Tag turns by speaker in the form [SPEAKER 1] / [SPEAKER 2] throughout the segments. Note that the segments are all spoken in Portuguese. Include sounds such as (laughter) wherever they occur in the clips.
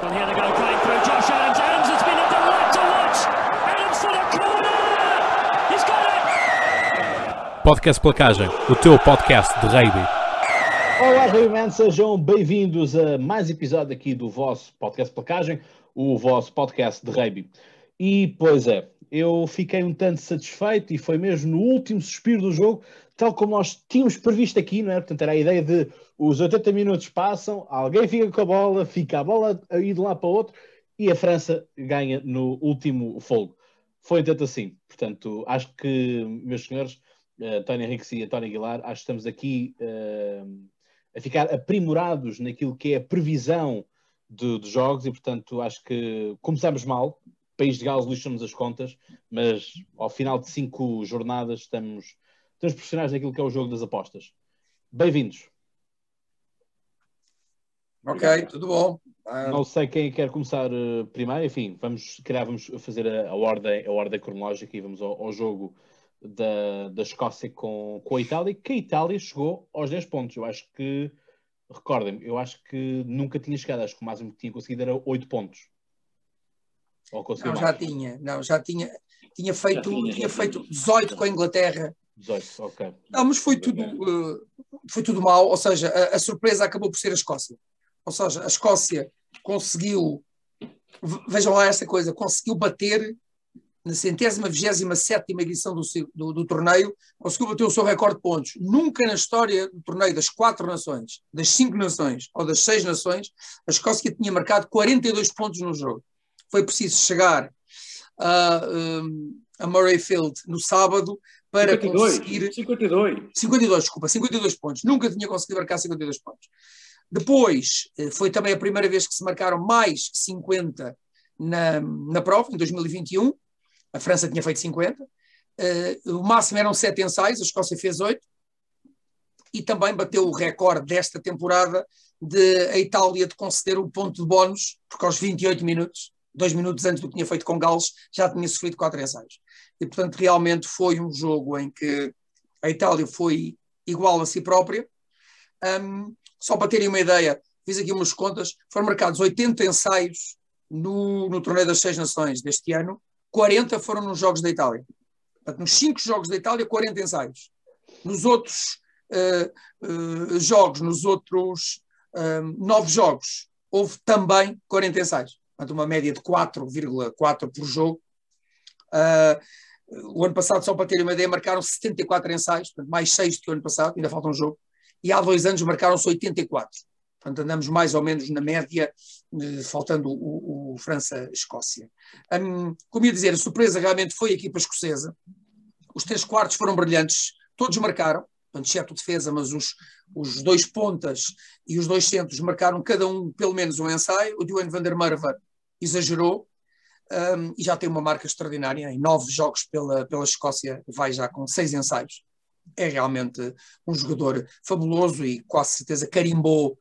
[SPEAKER 1] Here they go, playing through Josh Adams. Adams, it's been a delight to watch. Adams for the corner. He's got it.
[SPEAKER 2] Podcast Placagem, o teu podcast de rugby.
[SPEAKER 3] Olá, Rayman, sejam bem-vindos a mais episódio aqui do vosso podcast Placagem, o vosso podcast de rugby. E, pois é, eu fiquei um tanto satisfeito e foi mesmo no último suspiro do jogo, tal como nós tínhamos previsto aqui, não é? Portanto, era a ideia de os 80 minutos passam, alguém fica com a bola, fica a bola a ir de lado para outro e a França ganha no último fogo. Foi tanto assim. Portanto, acho que, meus senhores, uh, Tony Henriques e António Aguilar, acho que estamos aqui uh, a ficar aprimorados naquilo que é a previsão de, de jogos e, portanto, acho que começamos mal. País de Gales lixamos as contas, mas ao final de cinco jornadas estamos, estamos profissionais naquilo que é o jogo das apostas. Bem-vindos.
[SPEAKER 4] Ok, tudo bom.
[SPEAKER 3] Uh... Não sei quem quer começar uh, primeiro, enfim, vamos, calhar vamos fazer a, a, ordem, a ordem cronológica e vamos ao, ao jogo da, da Escócia com, com a Itália, que a Itália chegou aos 10 pontos. Eu acho que, recordem-me, eu acho que nunca tinha chegado, acho que o máximo que tinha conseguido era 8 pontos.
[SPEAKER 4] Ou não, já tinha, não, já tinha, tinha feito, tinha, tinha feito 18 com a Inglaterra.
[SPEAKER 3] 18, ok.
[SPEAKER 4] Não, mas foi tudo, uh, foi tudo mal, ou seja, a, a, surpresa acabou por ser a Escócia. Ou seja, a Escócia conseguiu, vejam lá esta coisa, conseguiu bater na centésima, vigésima sétima edição do, do, do, torneio, conseguiu bater o seu recorde de pontos. Nunca na história do torneio das quatro nações, das cinco nações ou das seis nações, a Escócia tinha marcado 42 pontos no jogo foi preciso chegar a, a Murrayfield no sábado para 52, conseguir.
[SPEAKER 5] 52.
[SPEAKER 4] 52, desculpa, 52 pontos. Nunca tinha conseguido marcar 52 pontos. Depois, eh, foi também a primeira vez que se marcaram mais que 50 na, na prova, em 2021. A França tinha feito 50. Uh, eh, o máximo eram 7 ensaios, a Escócia fez 8. E também bateu o recorde desta temporada de a Itália de conceder o ponto de bónus, porque aos 28 minutos dois minutos antes do que tinha feito com Gales, já tinha sofrido quatro ensaios. E, portanto, realmente foi um jogo em que a Itália foi igual a si própria. Um, só para terem uma ideia, fiz aqui umas contas, foram marcados 80 ensaios no, no Torneio das Seis Nações deste ano, 40 foram nos Jogos da Itália. Portanto, nos cinco Jogos da Itália, 40 ensaios. Nos outros uh, uh, jogos, nos outros uh, nove jogos, houve também 40 ensaios portanto, uma média de 4,4 por jogo. Uh, o ano passado, só para terem uma ideia, marcaram 74 ensaios, portanto, mais 6 do que o ano passado, ainda falta um jogo. E há dois anos marcaram-se 84. Portanto, andamos mais ou menos na média, eh, faltando o, o França-Escócia. Um, como ia dizer, a surpresa realmente foi a equipa escocesa. Os três quartos foram brilhantes, todos marcaram, exceto defesa, mas os, os dois pontas e os dois centros marcaram cada um pelo menos um ensaio. O Duane van der Merwe exagerou um, e já tem uma marca extraordinária. Em nove jogos pela, pela Escócia, vai já com seis ensaios. É realmente um jogador fabuloso e quase certeza carimbou,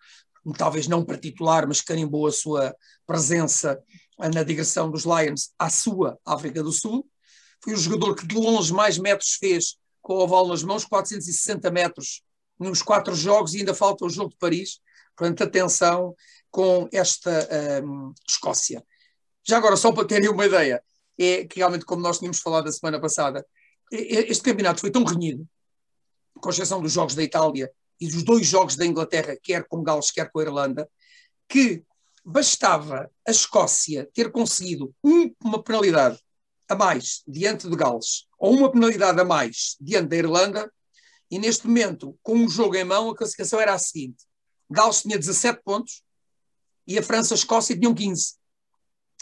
[SPEAKER 4] talvez não para titular, mas carimbou a sua presença na digressão dos Lions à sua África do Sul. Foi o jogador que de longe mais metros fez com o oval nas mãos, 460 metros nos quatro jogos e ainda falta o jogo de Paris. Portanto, atenção com esta um, Escócia. Já agora, só para terem uma ideia, é que realmente, como nós tínhamos falado a semana passada, este campeonato foi tão renhido, com exceção dos jogos da Itália e dos dois jogos da Inglaterra, quer com Gales, quer com a Irlanda, que bastava a Escócia ter conseguido um, uma penalidade a mais diante de Gales, ou uma penalidade a mais diante da Irlanda, e neste momento, com um jogo em mão, a classificação era a seguinte: Gales tinha 17 pontos e a França-Escócia tinham 15.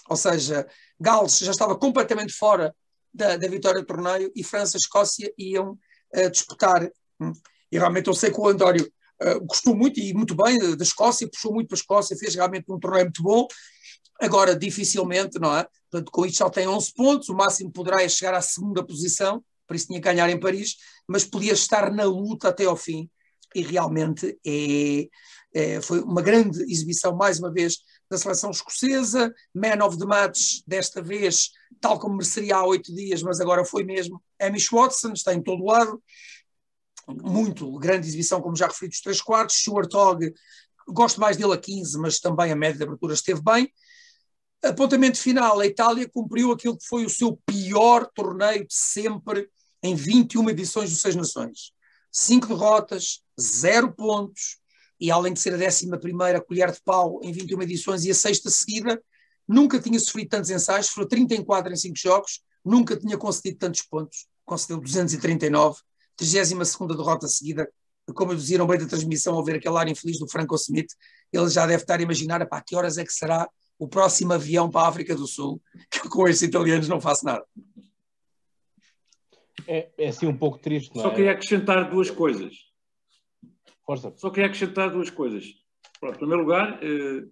[SPEAKER 4] Ou seja, Gales já estava completamente fora da, da vitória do torneio e França-Escócia iam uh, disputar. Hum. E realmente eu sei que o António uh, gostou muito e muito bem da Escócia, puxou muito para a Escócia, fez realmente um torneio muito bom. Agora, dificilmente, não é? Portanto, com isto só tem 11 pontos, o máximo poderá é chegar à segunda posição, por isso tinha que ganhar em Paris, mas podia estar na luta até ao fim. E realmente é, é, foi uma grande exibição, mais uma vez, da seleção escocesa. Man of the match, desta vez, tal como mereceria há oito dias, mas agora foi mesmo. Amish Watson, está em todo lado. Muito grande exibição, como já referi, dos três quartos. Stuart Hogg, gosto mais dele a 15, mas também a média de abertura esteve bem. Apontamento final, a Itália cumpriu aquilo que foi o seu pior torneio de sempre em 21 edições do Seis Nações. Cinco derrotas, zero pontos, e além de ser a 11 colher de pau em 21 edições e a sexta seguida, nunca tinha sofrido tantos ensaios, foram 34 em 5 jogos, nunca tinha concedido tantos pontos, concedeu 239, 32 derrota seguida. Como eu dizia no meio da transmissão, ao ver aquele ar infeliz do Franco Smith, ele já deve estar a imaginar para que horas é que será o próximo avião para a África do Sul, (laughs) que com estes italianos não faço nada.
[SPEAKER 3] É, é assim um pouco triste, não
[SPEAKER 5] Só
[SPEAKER 3] é?
[SPEAKER 5] queria acrescentar duas coisas.
[SPEAKER 3] Força.
[SPEAKER 5] Só queria acrescentar duas coisas. Pronto, em primeiro lugar, eh,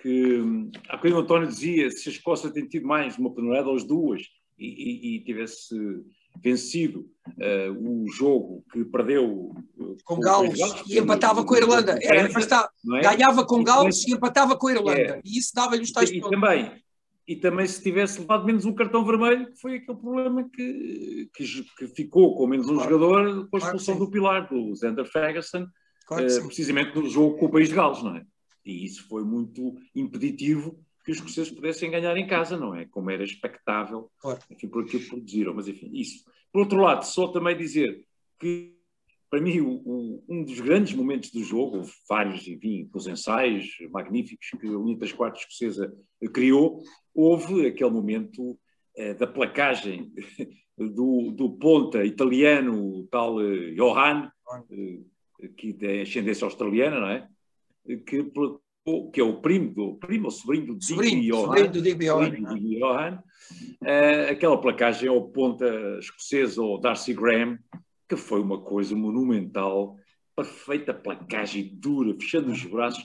[SPEAKER 5] que hum, há bocadinho o António dizia se a Escócia tem tido mais uma penalidade ou as duas e, e- e tivesse vencido eh, o jogo que perdeu eh,
[SPEAKER 4] Com
[SPEAKER 5] o
[SPEAKER 4] Gales e empatava com a Irlanda. Era,
[SPEAKER 5] não é?
[SPEAKER 4] Ganhava com
[SPEAKER 5] E
[SPEAKER 4] Gales e empatava com a Irlanda.
[SPEAKER 5] É.
[SPEAKER 4] E isso dava-lhe os tais
[SPEAKER 5] E, e
[SPEAKER 4] pontos.
[SPEAKER 5] também, e também se tivesse levado menos um cartão vermelho, que foi aquele problema que, que, que ficou com menos um
[SPEAKER 4] Claro.
[SPEAKER 5] jogador com a
[SPEAKER 4] Claro
[SPEAKER 5] expulsão
[SPEAKER 4] sim.
[SPEAKER 5] do Pilar, do Zander Ferguson,
[SPEAKER 4] Claro sim.
[SPEAKER 5] precisamente no jogo com o País de Gales, não é? E isso foi muito impeditivo que os escoceses pudessem ganhar em casa, não é? Como era expectável,
[SPEAKER 4] Claro.
[SPEAKER 5] enfim, por aquilo que produziram, mas enfim, isso. Por outro lado, só também dizer que, para mim, o- o- um dos grandes momentos do jogo, houve vários, enfim, os ensaios magníficos que a linha das quartas escocesa criou, houve aquele momento eh, da placagem (laughs) do, do ponta italiano, o tal eh, Johan, eh, que tem ascendência australiana, não é? Que, que é o primo do primo ou sobrinho do Digby Johan,
[SPEAKER 4] sobrinho do Digby Johan.
[SPEAKER 5] eh, aquela placagem ao ponta escocesa, ao Darcy Graham, que foi uma coisa monumental, perfeita placagem dura, fechando os braços,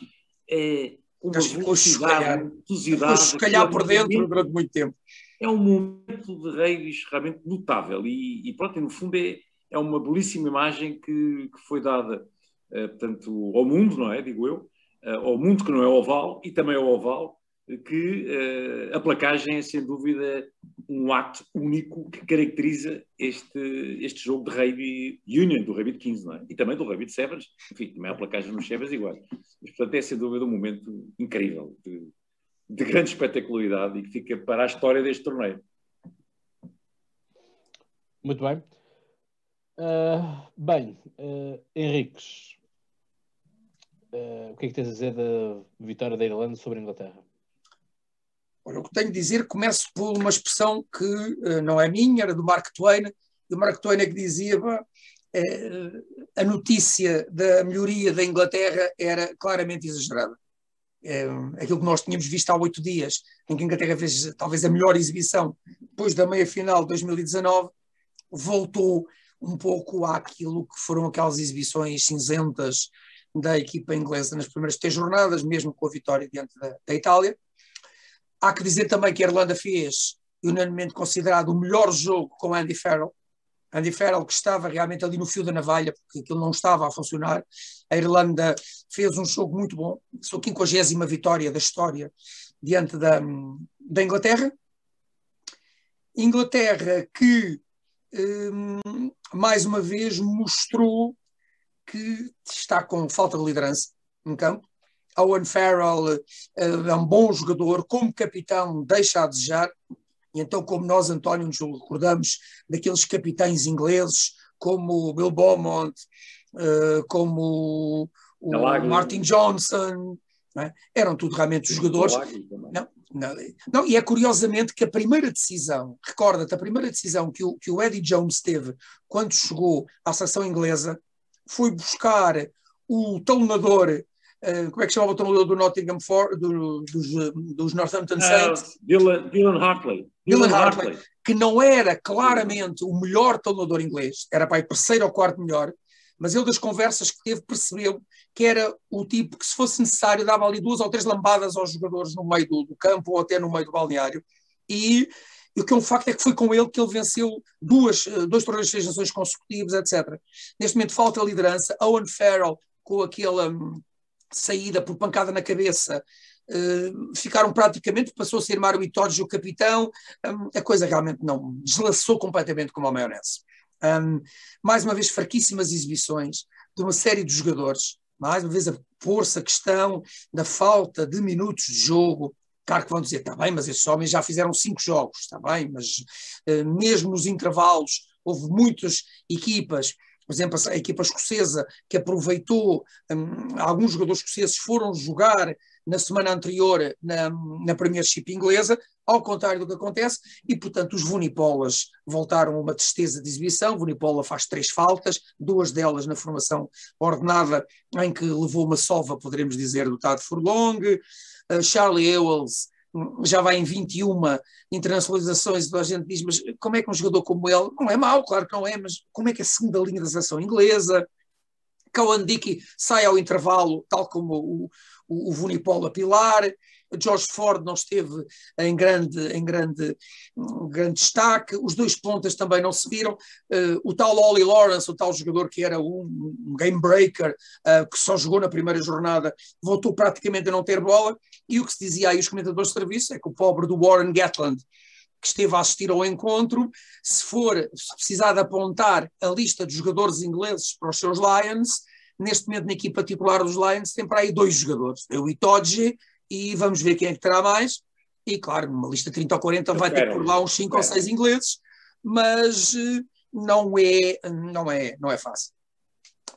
[SPEAKER 5] é uma
[SPEAKER 4] Mas
[SPEAKER 5] velocidade, velocidade,
[SPEAKER 4] por
[SPEAKER 5] aquilo é um
[SPEAKER 4] dentro durante muito tempo.
[SPEAKER 5] é um momento de reis realmente notável. E, e pronto, e no fundo é, é uma belíssima imagem que, que foi dada eh, portanto, ao mundo, não é, digo eu, ao mundo que não é oval e também ao oval, eh, que eh, a placagem é sem dúvida um ato único que caracteriza este, este jogo de rugby union, do rugby de 15, não é? E também do rugby de sevens, enfim, também há placagem nos sevens iguais. Mas, portanto, é sem dúvida um momento incrível, de, de grande espetacularidade e que fica para a história deste torneio.
[SPEAKER 3] Muito bem. Ah, bem, ah, Henriques, ah, o que é que tens a dizer da vitória da Irlanda sobre a Inglaterra?
[SPEAKER 4] O que tenho de dizer, começo por uma expressão que eh, não é minha, era do Mark Twain, e o Mark Twain é que dizia eh, a notícia da melhoria da Inglaterra era claramente exagerada. É, aquilo que nós tínhamos visto há oito dias, em que a Inglaterra fez talvez a melhor exibição depois da meia-final de 2019, voltou um pouco àquilo que foram aquelas exibições cinzentas da equipa inglesa nas primeiras três jornadas, mesmo com a vitória diante da, da Itália. Há que dizer também que a Irlanda fez, unanimemente considerado, o melhor jogo com Andy Farrell. Andy Farrell, que estava realmente ali no fio da navalha, porque aquilo não estava a funcionar. A Irlanda fez um jogo muito bom, sua 50 vitória da história diante da, da Inglaterra. Inglaterra que, hum, mais uma vez, mostrou que está com falta de liderança em campo. Owen Farrell uh, é um bom jogador, como capitão deixa a desejar, e então como nós, António, nos recordamos daqueles capitães ingleses, como Bill Beaumont, uh, como o Martin Johnson, é? eram tudo realmente jogadores. Não, não, não, e é curiosamente que a primeira decisão, recorda-te, a primeira decisão que o, que o Eddie Jones teve quando chegou à seleção inglesa foi buscar o talonador Uh, como é que chamava o treinador do Nottingham For, do, dos, dos, Northampton Saints?
[SPEAKER 5] Uh, Dylan, Dylan, Hartley.
[SPEAKER 4] Dylan, Dylan Hartley, Hartley, que não era claramente o melhor treinador inglês, era para o terceiro ou quarto melhor, mas ele das conversas que teve percebeu que era o tipo que se fosse necessário dava ali duas ou três lambadas aos jogadores no meio do, do campo ou até no meio do balneário e e o que é um facto é que foi com ele que ele venceu duas, dois torneios de seis nações consecutivos, etc. Neste momento falta liderança. Owen Farrell, com aquela hum, saída por pancada na cabeça, uh, ficaram praticamente, passou a ser Mário Itoge o capitão, um, a coisa realmente não deslaçou completamente como a maionese. Um, mais uma vez, fraquíssimas exibições de uma série de jogadores, mais uma vez a pôr-se a questão da falta de minutos de jogo. Claro que vão dizer, está bem, mas esses homens já fizeram cinco jogos, está bem, mas uh, mesmo nos intervalos houve muitas equipas por exemplo, a equipa escocesa que aproveitou, um, alguns jogadores escoceses foram jogar na semana anterior na, na Premiership inglesa, ao contrário do que acontece, e portanto os Vunipolas voltaram a uma tristeza de exibição. Vunipola faz três faltas, duas delas na formação ordenada, em que levou uma sova, poderemos dizer, do Tad Furlong. Uh, Charlie Ewells já vai em 21 internacionalizações, e a gente diz, mas como é que um jogador como ele, não é mau, claro que não é, mas como é que é a segunda linha da seleção inglesa? Cowan Dickey sai ao intervalo, tal como o, o, o Vunipola Pilar, George Ford não esteve em grande, em grande, um grande destaque, os dois pontas também não se viram, uh, o tal Ollie Lawrence, o tal jogador que era um, um game breaker, uh, que só jogou na primeira jornada, voltou praticamente a não ter bola, e o que se dizia aí os comentadores de serviço é que o pobre do Warren Gatland, que esteve a assistir ao encontro, se for se precisar de apontar a lista de jogadores ingleses para os seus Lions, neste momento na equipa titular dos Lions tem para aí dois jogadores, é o Itoje e vamos ver quem é que terá mais. E claro, numa lista 30 ou 40 vai ter por lá uns 5 ou 6 ingleses, mas eh, não é, não é, não é fácil.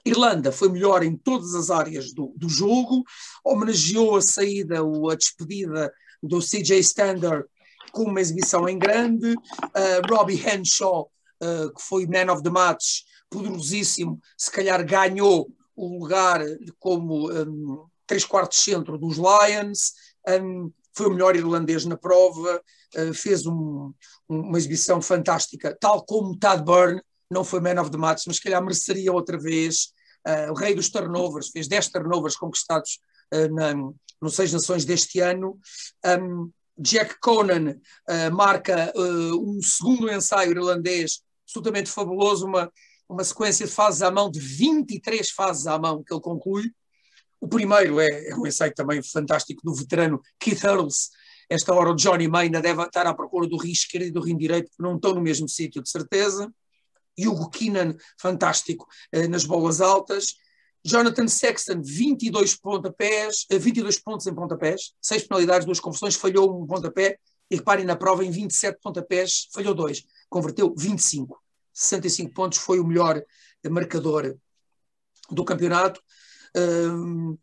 [SPEAKER 4] Irlanda foi melhor em todas as áreas do, do jogo, homenageou a saída ou a despedida do CJ Stander com uma exibição em grande, uh, Robbie Henshaw, uh, que foi man of the match, poderosíssimo, se calhar ganhou o lugar como um, três quartos centro dos Lions, um, foi o melhor irlandês na prova, uh, fez um, uma exibição fantástica, tal como Tad Byrne, não foi man of the match, mas se calhar mereceria outra vez. Uh, o rei dos turnovers, fez 10 turnovers conquistados uh, na, no Seis Nações deste ano. Um, Jack Conan uh, marca um segundo ensaio irlandês absolutamente fabuloso, uma, uma sequência de fases à mão, de 23 fases à mão que ele conclui. O primeiro é, é um ensaio também fantástico do veterano Keith Earls. Esta hora o Johnny May ainda deve estar à procura do rim esquerdo e do rim direito, porque não estão no mesmo sítio, de certeza. Hugo Keenan, fantástico eh, nas bolas altas. Jonathan Sexton, 22 pontapés, 22 eh, pontos em pontapés, 6 penalidades, 2 confusões, falhou um pontapé. E reparem na prova, em 27 pontapés, falhou 2, converteu 25. 65 pontos, foi o melhor marcador do campeonato.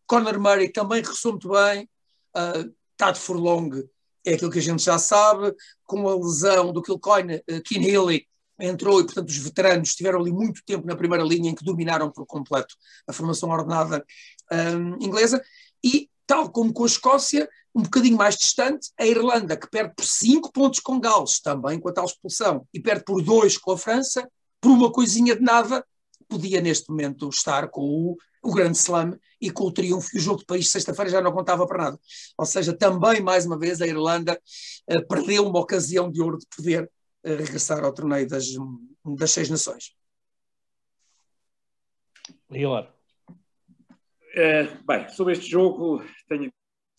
[SPEAKER 4] Conor Murray também regressou muito bem. Uh, Tad Furlong é aquilo que a gente já sabe, com a lesão do Kilcoyne, uh, Keane Healy entrou e, portanto, os veteranos estiveram ali muito tempo na primeira linha em que dominaram por completo a formação ordenada inglesa. E, tal como com a Escócia, um bocadinho mais distante, a Irlanda, que perde por 5 pontos com Gales, também com a tal expulsão, e perde por 2 com a França, por uma coisinha de nada, podia neste momento estar com o, o grande slam e com o triunfo e o jogo de país sexta-feira já não contava para nada. Ou seja, também mais uma vez a Irlanda uh, perdeu uma ocasião de ouro de poder uh, regressar ao torneio das, das seis nações.
[SPEAKER 3] Rior.
[SPEAKER 5] É, bem, sobre este jogo tenho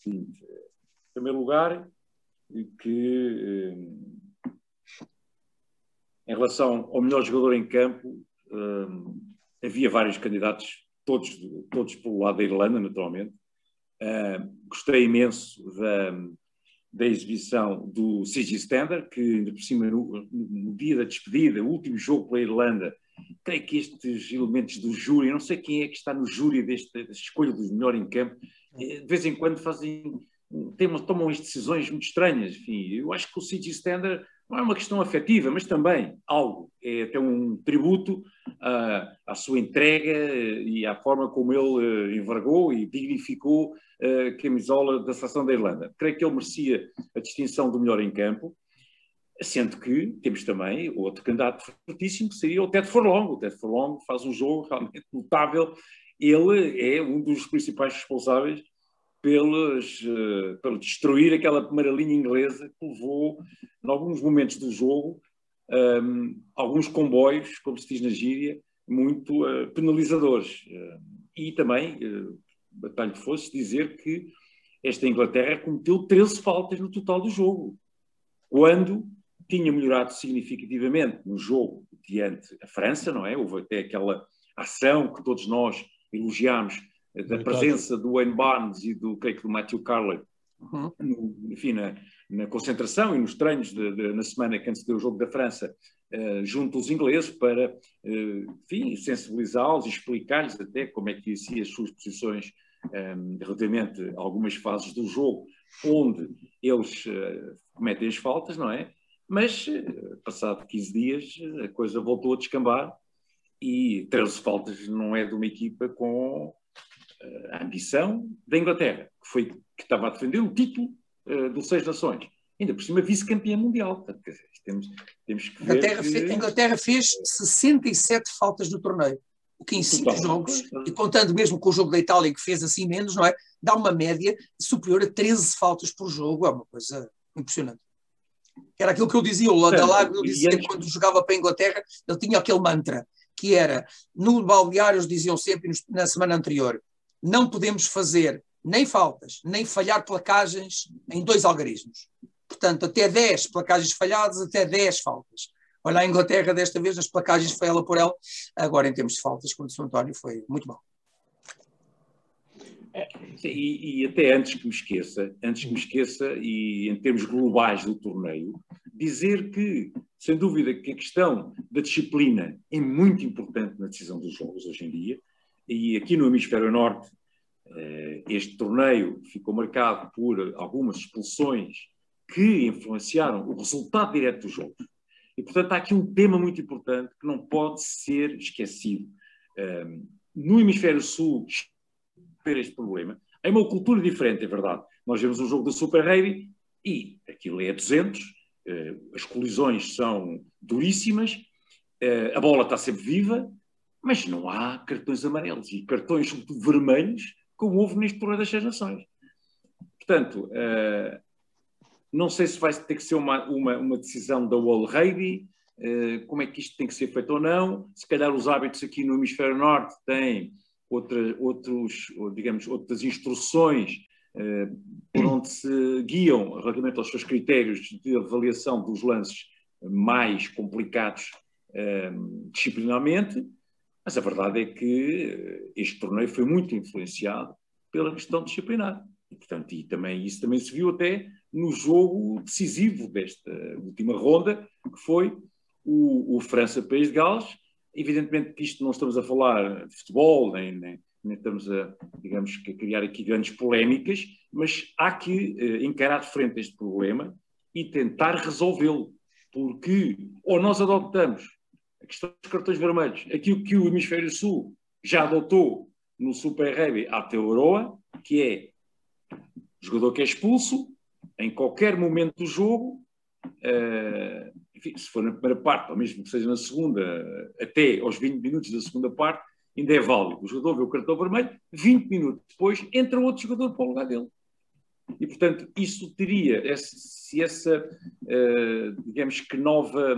[SPEAKER 5] em primeiro lugar que eh, em relação ao melhor jogador em campo Uh, havia vários candidatos, todos, todos pelo lado da Irlanda, naturalmente. Uh, gostei imenso da, da exibição do CG Standard, que ainda por cima, no, no, dia da despedida, o último jogo pela Irlanda, creio que estes elementos do júri, não sei quem é que está no júri desta, escolha do melhor em campo, eh, de vez em quando fazem, tem, tomam as decisões muito estranhas. Enfim, eu acho que o CG Standard não é uma questão afetiva, mas também algo, é até um tributo à, à sua entrega e à forma como ele uh, envergou e dignificou eh, a camisola da seleção da Irlanda. Creio que ele merecia a distinção do melhor em campo, sendo que temos também outro candidato fortíssimo, que seria o Ted Forlong. O Ted Forlong faz um jogo realmente notável. Ele é um dos principais responsáveis pelos, uh, pelo destruir aquela primeira linha inglesa que levou, em alguns momentos do jogo, um, ehm, alguns comboios, como se diz na gíria, muito uh, penalizadores. Uh, e também, uh, batalha fosse dizer que esta Inglaterra cometeu 13 faltas no total do jogo, quando tinha melhorado significativamente no jogo diante a França, não é? Houve até aquela ação que todos nós elogiámos da presença do Wayne Barnes e do, creio que do Matthew Carley,
[SPEAKER 4] Uhum.
[SPEAKER 5] no, enfim, na, na, concentração e nos treinos de, de, na semana que antecedeu o jogo da França, uh, junto aos ingleses, para, uh, enfim, sensibilizá-los e explicar-lhes até como é que ser as suas posições um, relativamente a algumas fases do jogo, onde eles uh, cometem as faltas, não é? Mas, passado 15 dias, a coisa voltou a descambar e 13 faltas não é de uma equipa com a ambição da Inglaterra, que, foi, que estava a defender o título uh, do Seis Nações. Ainda por cima, vice-campeã mundial. Portanto, dizer, temos, temos que ver.
[SPEAKER 4] Inglaterra,
[SPEAKER 5] que...
[SPEAKER 4] Fe, a Inglaterra fez 67 faltas no torneio. O que em 5 jogos, e contando mesmo com o jogo da Itália, que fez assim menos, não é? Dá uma média superior a 13 faltas por jogo. É uma coisa impressionante. Era aquilo que eu dizia, o Ladalago dizia que quando jogava para a Inglaterra, ele tinha aquele mantra, que era, no balneário, eles diziam sempre na semana anterior, não podemos fazer nem faltas, nem falhar placagens em dois algarismos. Portanto, até 10 placagens falhadas, até 10 faltas. Olha, a Inglaterra, desta vez, as placagens foi ela por ela. Agora, em termos de faltas, quando o São António foi muito bom.
[SPEAKER 5] É, e, e, até antes que me esqueça, antes que me esqueça, e em termos globais do torneio, dizer que, sem dúvida, que a questão da disciplina é muito importante na decisão dos jogos hoje em dia, e aqui no Hemisfério Norte, eh, este torneio ficou marcado por algumas expulsões que influenciaram o resultado direto dos jogos. E, portanto, há aqui um tema muito importante que não pode ser esquecido. Eh, no Hemisfério Sul, ter este problema. É uma cultura diferente, é verdade. Nós vemos um jogo da Super Rugby e aquilo é 200, eh, as colisões são duríssimas, a bola está sempre viva, mas não há cartões amarelos e cartões vermelhos como houve neste Torneio das Seis Nações. Portanto, uh, não sei se vai ter que ser uma, uma, uma decisão da World Rugby, uh, como é que isto tem que ser feito ou não. Se calhar os hábitos aqui no Hemisfério Norte têm outra, outros, digamos, outras instruções uh, por onde se guiam relativamente aos seus critérios de avaliação dos lances mais complicados disciplinarmente mas a verdade é que eh, este torneio foi muito influenciado pela questão disciplinar. E, portanto, e também, isso também se viu até no jogo decisivo desta última ronda, que foi o, o França-País de Gales. Evidentemente que isto não estamos a falar de futebol, nem, nem, nem estamos a, digamos, a criar aqui grandes polémicas, mas há que eh, encarar de frente este problema e tentar resolvê-lo. Porque ou nós adotamos a questão dos cartões vermelhos, aquilo que o Hemisfério Sul já adotou no Super Rugby à Teoroa, que é jogador que é expulso em qualquer momento do jogo, uh, enfim, se for na primeira parte, ou mesmo que seja na segunda, até aos 20 minutos da segunda parte, ainda é válido. O jogador vê o cartão vermelho, 20 minutos depois entra outro jogador para o lugar dele. E, portanto, isso teria, se essa, uh, digamos que nova.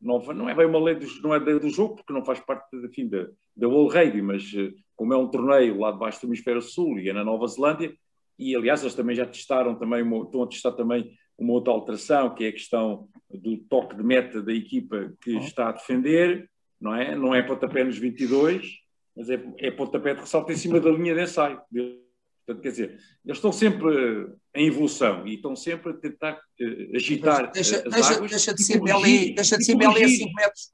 [SPEAKER 5] Nova, não é bem uma lei do, não é do jogo, porque não faz parte enfim, da, da World Rugby, mas eh, como é um torneio lá debaixo do Hemisfério Sul e é na Nova Zelândia, e aliás eles também já testaram também, uma, estão a testar também uma outra alteração, que é a questão do toque de meta da equipa que uhum. está a defender, não é? Não é pontapé nos 22, mas é, é pontapé de ressalto em cima da linha de ensaio. Portanto, quer dizer, eles estão sempre em evolução e estão sempre a tentar uh, agitar deixa, as
[SPEAKER 4] deixa,
[SPEAKER 5] águas.
[SPEAKER 4] Deixa de ser Belé, deixa de ser a 5 metros.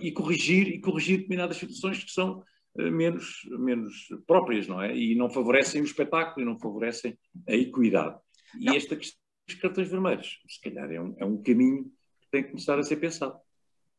[SPEAKER 5] E corrigir, e corrigir determinadas situações que são uh, menos, menos próprias, não é? E não favorecem o espetáculo e não favorecem a equidade. E não. esta questão dos cartões vermelhos, se calhar é um, é um caminho que tem que começar a ser pensado.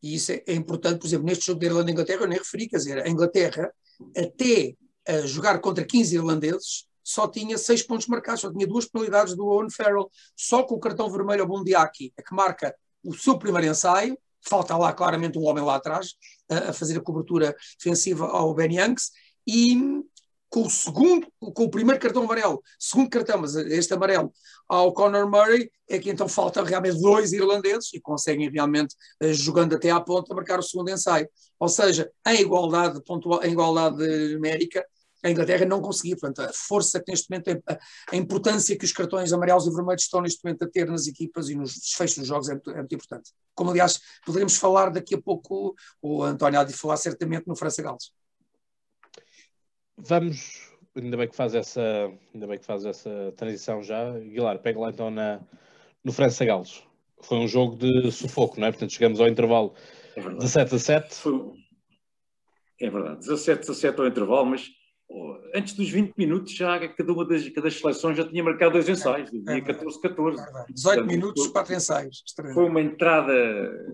[SPEAKER 4] E isso é, é importante, por exemplo, neste jogo da Irlanda e Inglaterra, eu nem referi, quer dizer, a Inglaterra, até a jogar contra 15 irlandeses, só tinha seis pontos marcados, só tinha duas penalidades do Owen Farrell, só com o cartão vermelho ao Bundiaki, que marca o seu primeiro ensaio, falta lá claramente um homem lá atrás a, a fazer a cobertura defensiva ao Ben Yanks, e com o segundo, com o primeiro cartão amarelo, segundo cartão, mas este amarelo ao Conor Murray, é que então falta realmente dois irlandeses e conseguem realmente, eh, jogando até à ponta, marcar o segundo ensaio. Ou seja, em igualdade, pontual, em igualdade numérica, a Inglaterra não conseguia. Portanto, a força que neste momento, a, a, importância que os cartões amarelos e vermelhos estão neste momento a ter nas equipas e nos desfechos dos jogos é muito, é muito importante. Como, aliás, poderemos falar daqui a pouco, o António há de falar certamente no França-Gales.
[SPEAKER 3] vamos, ainda bem que faz essa, ainda bem que faz essa transição já. Guilar, pega lá então na, no França Galos. Foi um jogo de sufoco, não é? Portanto, chegamos ao intervalo
[SPEAKER 5] É verdade.
[SPEAKER 3] 17 a 7.
[SPEAKER 5] Foi- É verdade, 17, 17 ao intervalo, mas antes dos 20 minutos já cada uma das, cada seleções já tinha marcado dois ensaios,
[SPEAKER 4] É verdade.
[SPEAKER 5] 14, 14.
[SPEAKER 4] Verdade. 18
[SPEAKER 5] Portanto,
[SPEAKER 4] minutos,
[SPEAKER 5] foi-
[SPEAKER 4] 4 ensaios.
[SPEAKER 5] Foi
[SPEAKER 4] Extraordinário.
[SPEAKER 5] uma entrada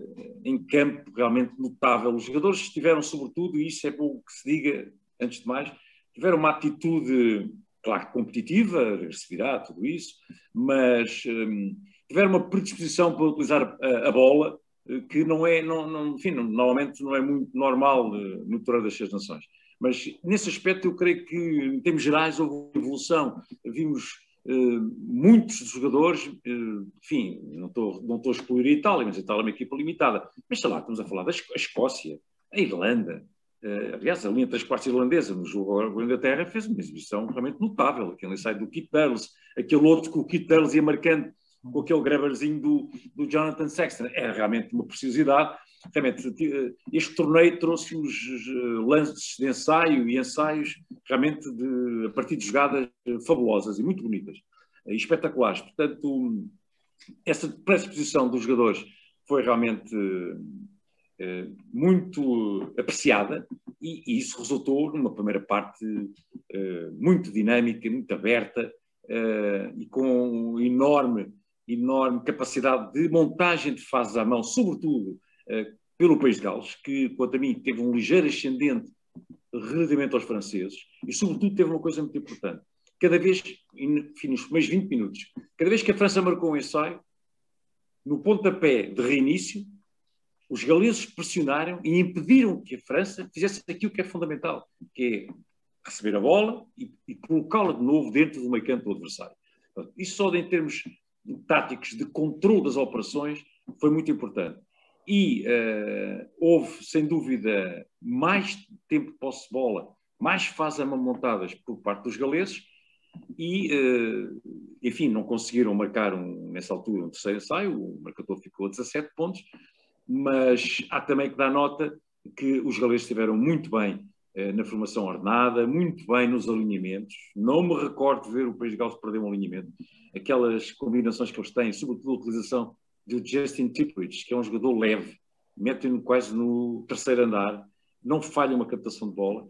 [SPEAKER 5] em campo realmente notável. Os jogadores tiveram, sobretudo, e isso é bom que se diga, antes de mais, tiveram uma atitude, claro, competitiva, agressividade, tudo isso, mas hum, tiveram uma predisposição para utilizar a, a bola, eh, que não é, não, não, enfim, normalmente não é muito normal eh, no Torneio das Seis Nações. Mas nesse aspecto eu creio que, em termos gerais, houve evolução. Vimos eh, muitos jogadores, eh, enfim, não estou, não estou a excluir a Itália, mas a Itália é uma equipa limitada. Mas sei lá, estamos a falar da Escócia, a Irlanda, eh, aliás, a linha das quartas irlandesa no jogo agora com a Inglaterra fez uma exibição realmente notável. Aquele ensaio do Keith Burles, aquele outro que o Keith Burles ia marcando com aquele grabberzinho do, do Jonathan Sexton. Era realmente uma preciosidade. Realmente, eh, este torneio trouxe-nos eh, lances de ensaio e ensaios realmente de, a partir de jogadas eh, fabulosas e muito bonitas e espetaculares. Portanto, essa predisposição dos jogadores foi realmente muito apreciada e, e isso resultou numa primeira parte muito dinâmica, muito aberta e com enorme, enorme capacidade de montagem de fases à mão, sobretudo pelo País de Gales, que, quanto a mim, teve um ligeiro ascendente relativamente aos franceses e, sobretudo, teve uma coisa muito importante. Cada vez, enfim, nos primeiros 20 minutos, cada vez que a França marcou um ensaio, no pontapé de reinício, os galeses pressionaram e impediram que a França fizesse aquilo que é fundamental, que é receber a bola e, e colocá-la de novo dentro do meio campo do adversário. Isso só em termos táticos de controle das operações foi muito importante. E eh, houve, sem dúvida, mais tempo de posse de bola, mais fases a mão montadas por parte dos galeses e, eh, enfim, não conseguiram marcar um, nessa altura um terceiro ensaio, o marcador ficou a 17 pontos, mas há também que dar nota que os galeses estiveram muito bem eh, na formação ordenada, muito bem nos alinhamentos. Não me recordo de ver o País de Gales perder um alinhamento. Aquelas combinações que eles têm, sobretudo a utilização do Justin Tipridge, que é um jogador leve, metem-no quase no terceiro andar, não falha uma captação de bola.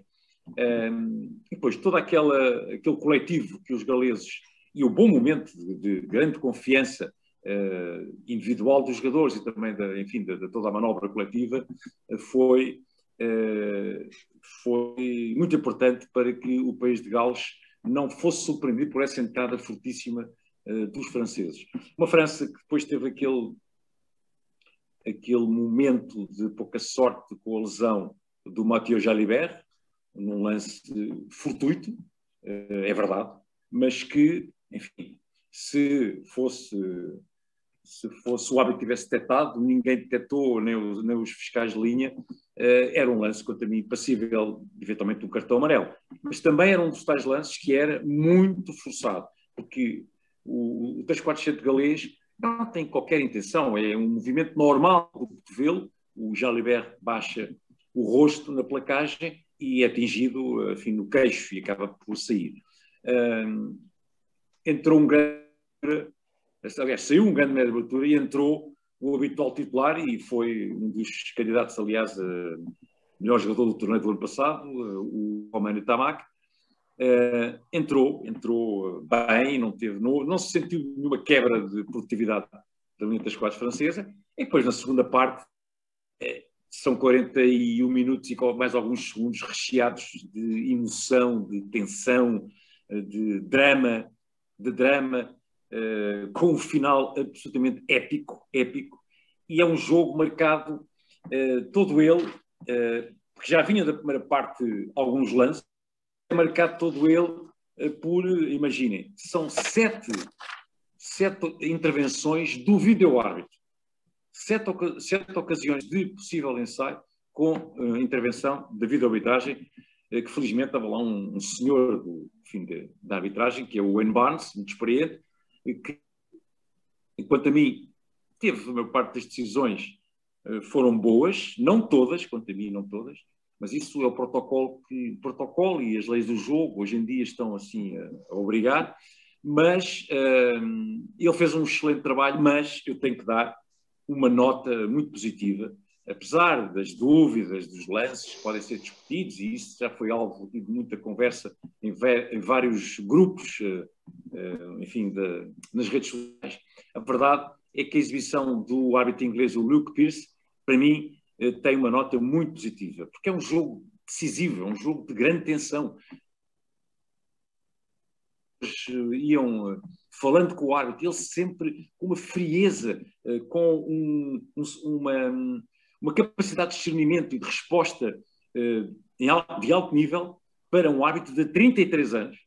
[SPEAKER 5] E depois, todo aquela, aquele coletivo que os galeses e o bom momento de, de grande confiança uh, individual dos jogadores e também, da, enfim, de, de toda a manobra coletiva foi, uh, foi muito importante para que o país de Gales não fosse surpreendido por essa entrada fortíssima dos franceses. Uma França que depois teve aquele, aquele momento de pouca sorte com a lesão do Mathieu Jalibert, num lance fortuito, é verdade, mas que, enfim, se fosse, se fosse o árbitro tivesse detectado, ninguém detectou, nem os, nem os fiscais de linha, era um lance, quanto a mim, passível, eventualmente, de um cartão amarelo. Mas também era um dos tais lances que era muito forçado, porque o, o 347 galês não tem qualquer intenção, é um movimento normal do cotovelo, o Jalibert baixa o rosto na placagem e é atingido enfim, no queixo e acaba por sair. Um, entrou um grande. Aliás, saiu um grande médio de abertura e entrou o habitual titular e foi um dos candidatos, aliás, a melhor jogador do torneio do ano passado, o Romano Tamac. Uh, entrou, entrou bem, não, teve, não, não se sentiu nenhuma quebra de produtividade da linha das quadras francesa. E depois, na segunda parte, eh, são 41 minutos e mais alguns segundos recheados de emoção, de tensão, de drama, de drama, uh, com um final absolutamente épico, épico. E é um jogo marcado, uh, todo ele, porque já vinha da primeira parte alguns lances, é marcado todo ele por, imaginem, são sete, sete intervenções do vídeo-árbitro. Sete, sete ocasiões de possível ensaio com uh, intervenção da videoarbitragem, uh, que felizmente estava lá um, um senhor do, enfim, de, da arbitragem, que é o Wayne Barnes, muito experiente, que, enquanto a mim, teve a maior parte das decisões foram boas, não todas, quanto a mim, não todas, mas isso é o protocolo, que, protocolo e as leis do jogo hoje em dia estão assim a, a obrigar, mas uh, ele fez um excelente trabalho, mas eu tenho que dar uma nota muito positiva, apesar das dúvidas, dos lances que podem ser discutidos, e isso já foi alvo de muita conversa em, em vários grupos, uh, uh, enfim, de, nas redes sociais, a verdade é que a exibição do árbitro inglês, o Luke Pierce, para mim, tem uma nota muito positiva, porque é um jogo decisivo, é um jogo de grande tensão. Iam falando com o árbitro, ele sempre com uma frieza, com um, um, uma, uma capacidade de discernimento e de resposta de alto nível para um árbitro de 33 anos,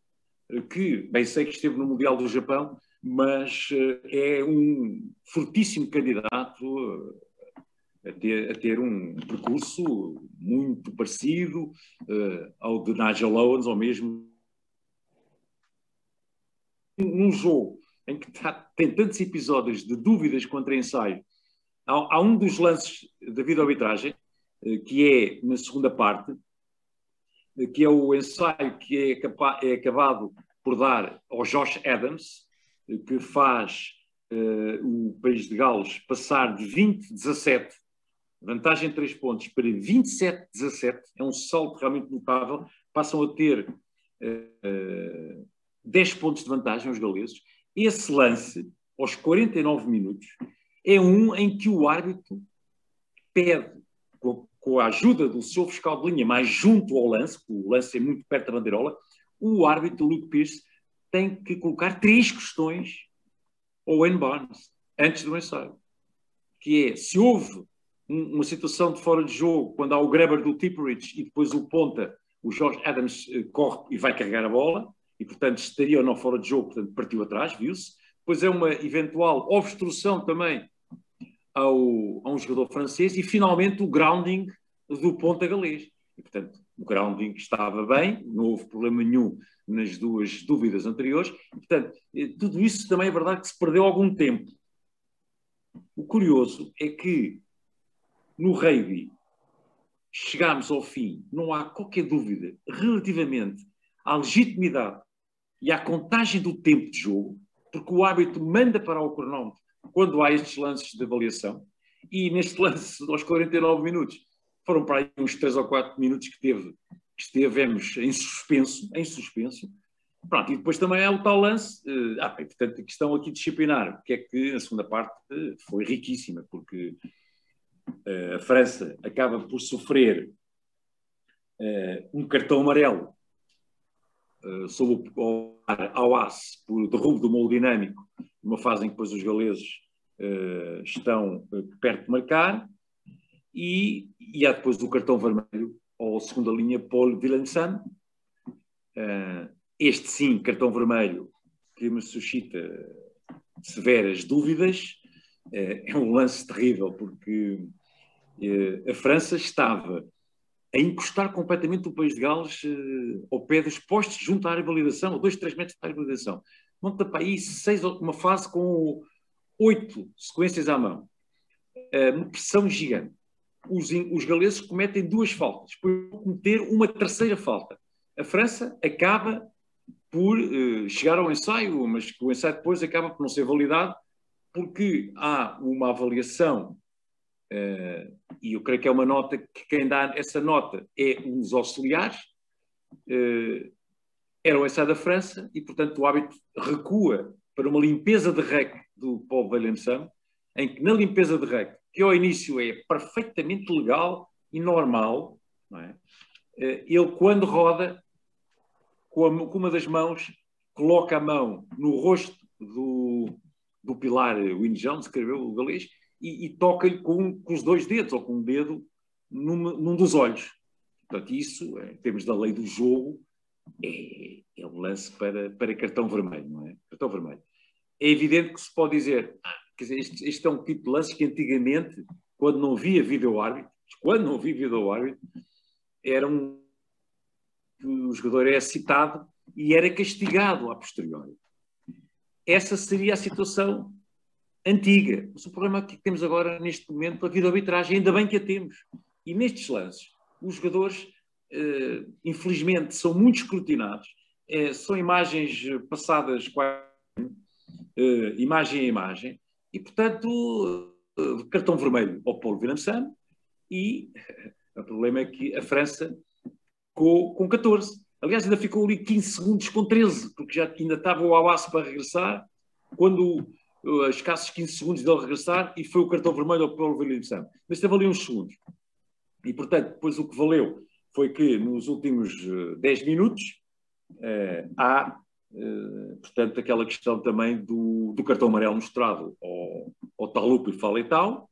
[SPEAKER 5] que bem sei que esteve no Mundial do Japão, mas eh, é um fortíssimo candidato eh, a ter, a ter um percurso muito parecido uh, ao de Nigel Owens, ou mesmo num jogo em que tá, tem tantos episódios de dúvidas contra ensaio. Há, há um dos lances da vida-arbitragem, uh, que é na segunda parte, que é o ensaio que é, é acabado por dar ao Josh Adams, que faz uh, o País de Gales passar de 20-17, vantagem de 3 pontos, para 27-17, é um salto realmente notável, passam a ter uh, uh, 10 pontos de vantagem os galeses. Esse lance, aos 49 minutos, é um em que o árbitro pede, com a ajuda do seu fiscal de linha mais junto ao lance, o lance é muito perto da bandeirola, o árbitro Luke Pierce tem que colocar três questões ao Wayne Barnes antes do ensaio, que é se houve uma situação de fora de jogo, quando há o grabber do Tipperidge e depois o ponta, o George Adams uh, corre e vai carregar a bola, e portanto estaria ou não fora de jogo, portanto partiu atrás, viu-se. Depois é uma eventual obstrução também ao, a um jogador francês e finalmente o grounding do ponta galês. E, portanto, o grounding estava bem, não houve problema nenhum nas duas dúvidas anteriores. E, portanto, eh, tudo isso também é verdade que se perdeu algum tempo. O curioso é que no rugby chegámos ao fim, não há qualquer dúvida relativamente à legitimidade e à contagem do tempo de jogo, porque o árbitro manda para o cronómetro quando há estes lances de avaliação, e neste (laughs) lance, aos 49 minutos, foram para aí uns 3 ou 4 minutos que, teve, que estivemos em suspenso, em suspenso. Pronto, e depois também é o tal lance, uh, ah, portanto, a questão aqui disciplinar, que é que a segunda parte uh, foi riquíssima, porque a França acaba por sofrer um cartão amarelo sob o ao AS por derrubo do molde dinâmico, numa fase em que depois os galeses estão perto de marcar, e, e há depois o cartão vermelho ou segunda linha Paul Villensan. Uh, este sim, cartão vermelho, que me suscita severas dúvidas. É um lance terrível, porque a França estava a encostar completamente o país de Gales ao pé dos postos junto à área de validação, a 2, 3 metros da área de validação. Monta para aí seis, uma fase com oito sequências à mão. uma pressão gigante os, os galeses cometem duas faltas, depois cometer uma terceira falta. A França acaba por chegar ao ensaio, mas o ensaio depois acaba por não ser validado, porque há uma avaliação, uh, e eu creio que é uma nota que quem dá essa nota é um dos auxiliares, uh, era o ensaio da França, e portanto o hábito recua para uma limpeza de rec do Paul Williamson, em que na limpeza de rec que ao início é perfeitamente legal e normal, é? Eh, ele, quando roda, com, a, com, uma das mãos, coloca a mão no rosto do, do pilar Win Jones, escreveu o galês, e, e toca-lhe com, com, os dois dedos, ou com um dedo, num, num dos olhos. Portanto, isso, em termos da lei do jogo, é, é um lance para, para cartão vermelho, não é? Cartão vermelho. É evidente que se pode dizer, ah, Quer dizer, este, este é um tipo de lance que antigamente, quando não havia vídeo-árbitro, quando não havia vídeo-árbitro, era um. O jogador era citado e era castigado a posteriori. Essa seria a situação antiga. Mas o problema que temos agora, neste momento, a vida arbitragem, ainda bem que a temos. E nestes lances, os jogadores, eh, infelizmente, são muito escrutinados. É, são imagens passadas quase, eh, imagem a imagem, e, portanto, eh, cartão vermelho ao Paulo Villamsano, e (laughs) o problema é que a França ficou com 14. Aliás, ainda ficou ali 15 segundos com 13, porque já ainda estava o Alas para regressar, quando uh, escassos 15 segundos dele regressar, e foi o cartão vermelho ao Paulo Villamsano. Mas estava ali uns segundos. E, portanto, depois o que valeu foi que nos últimos 10 uh, minutos uh, há, uh, portanto, aquela questão também do, do cartão amarelo mostrado ao, ao Talupo e Fala e tal,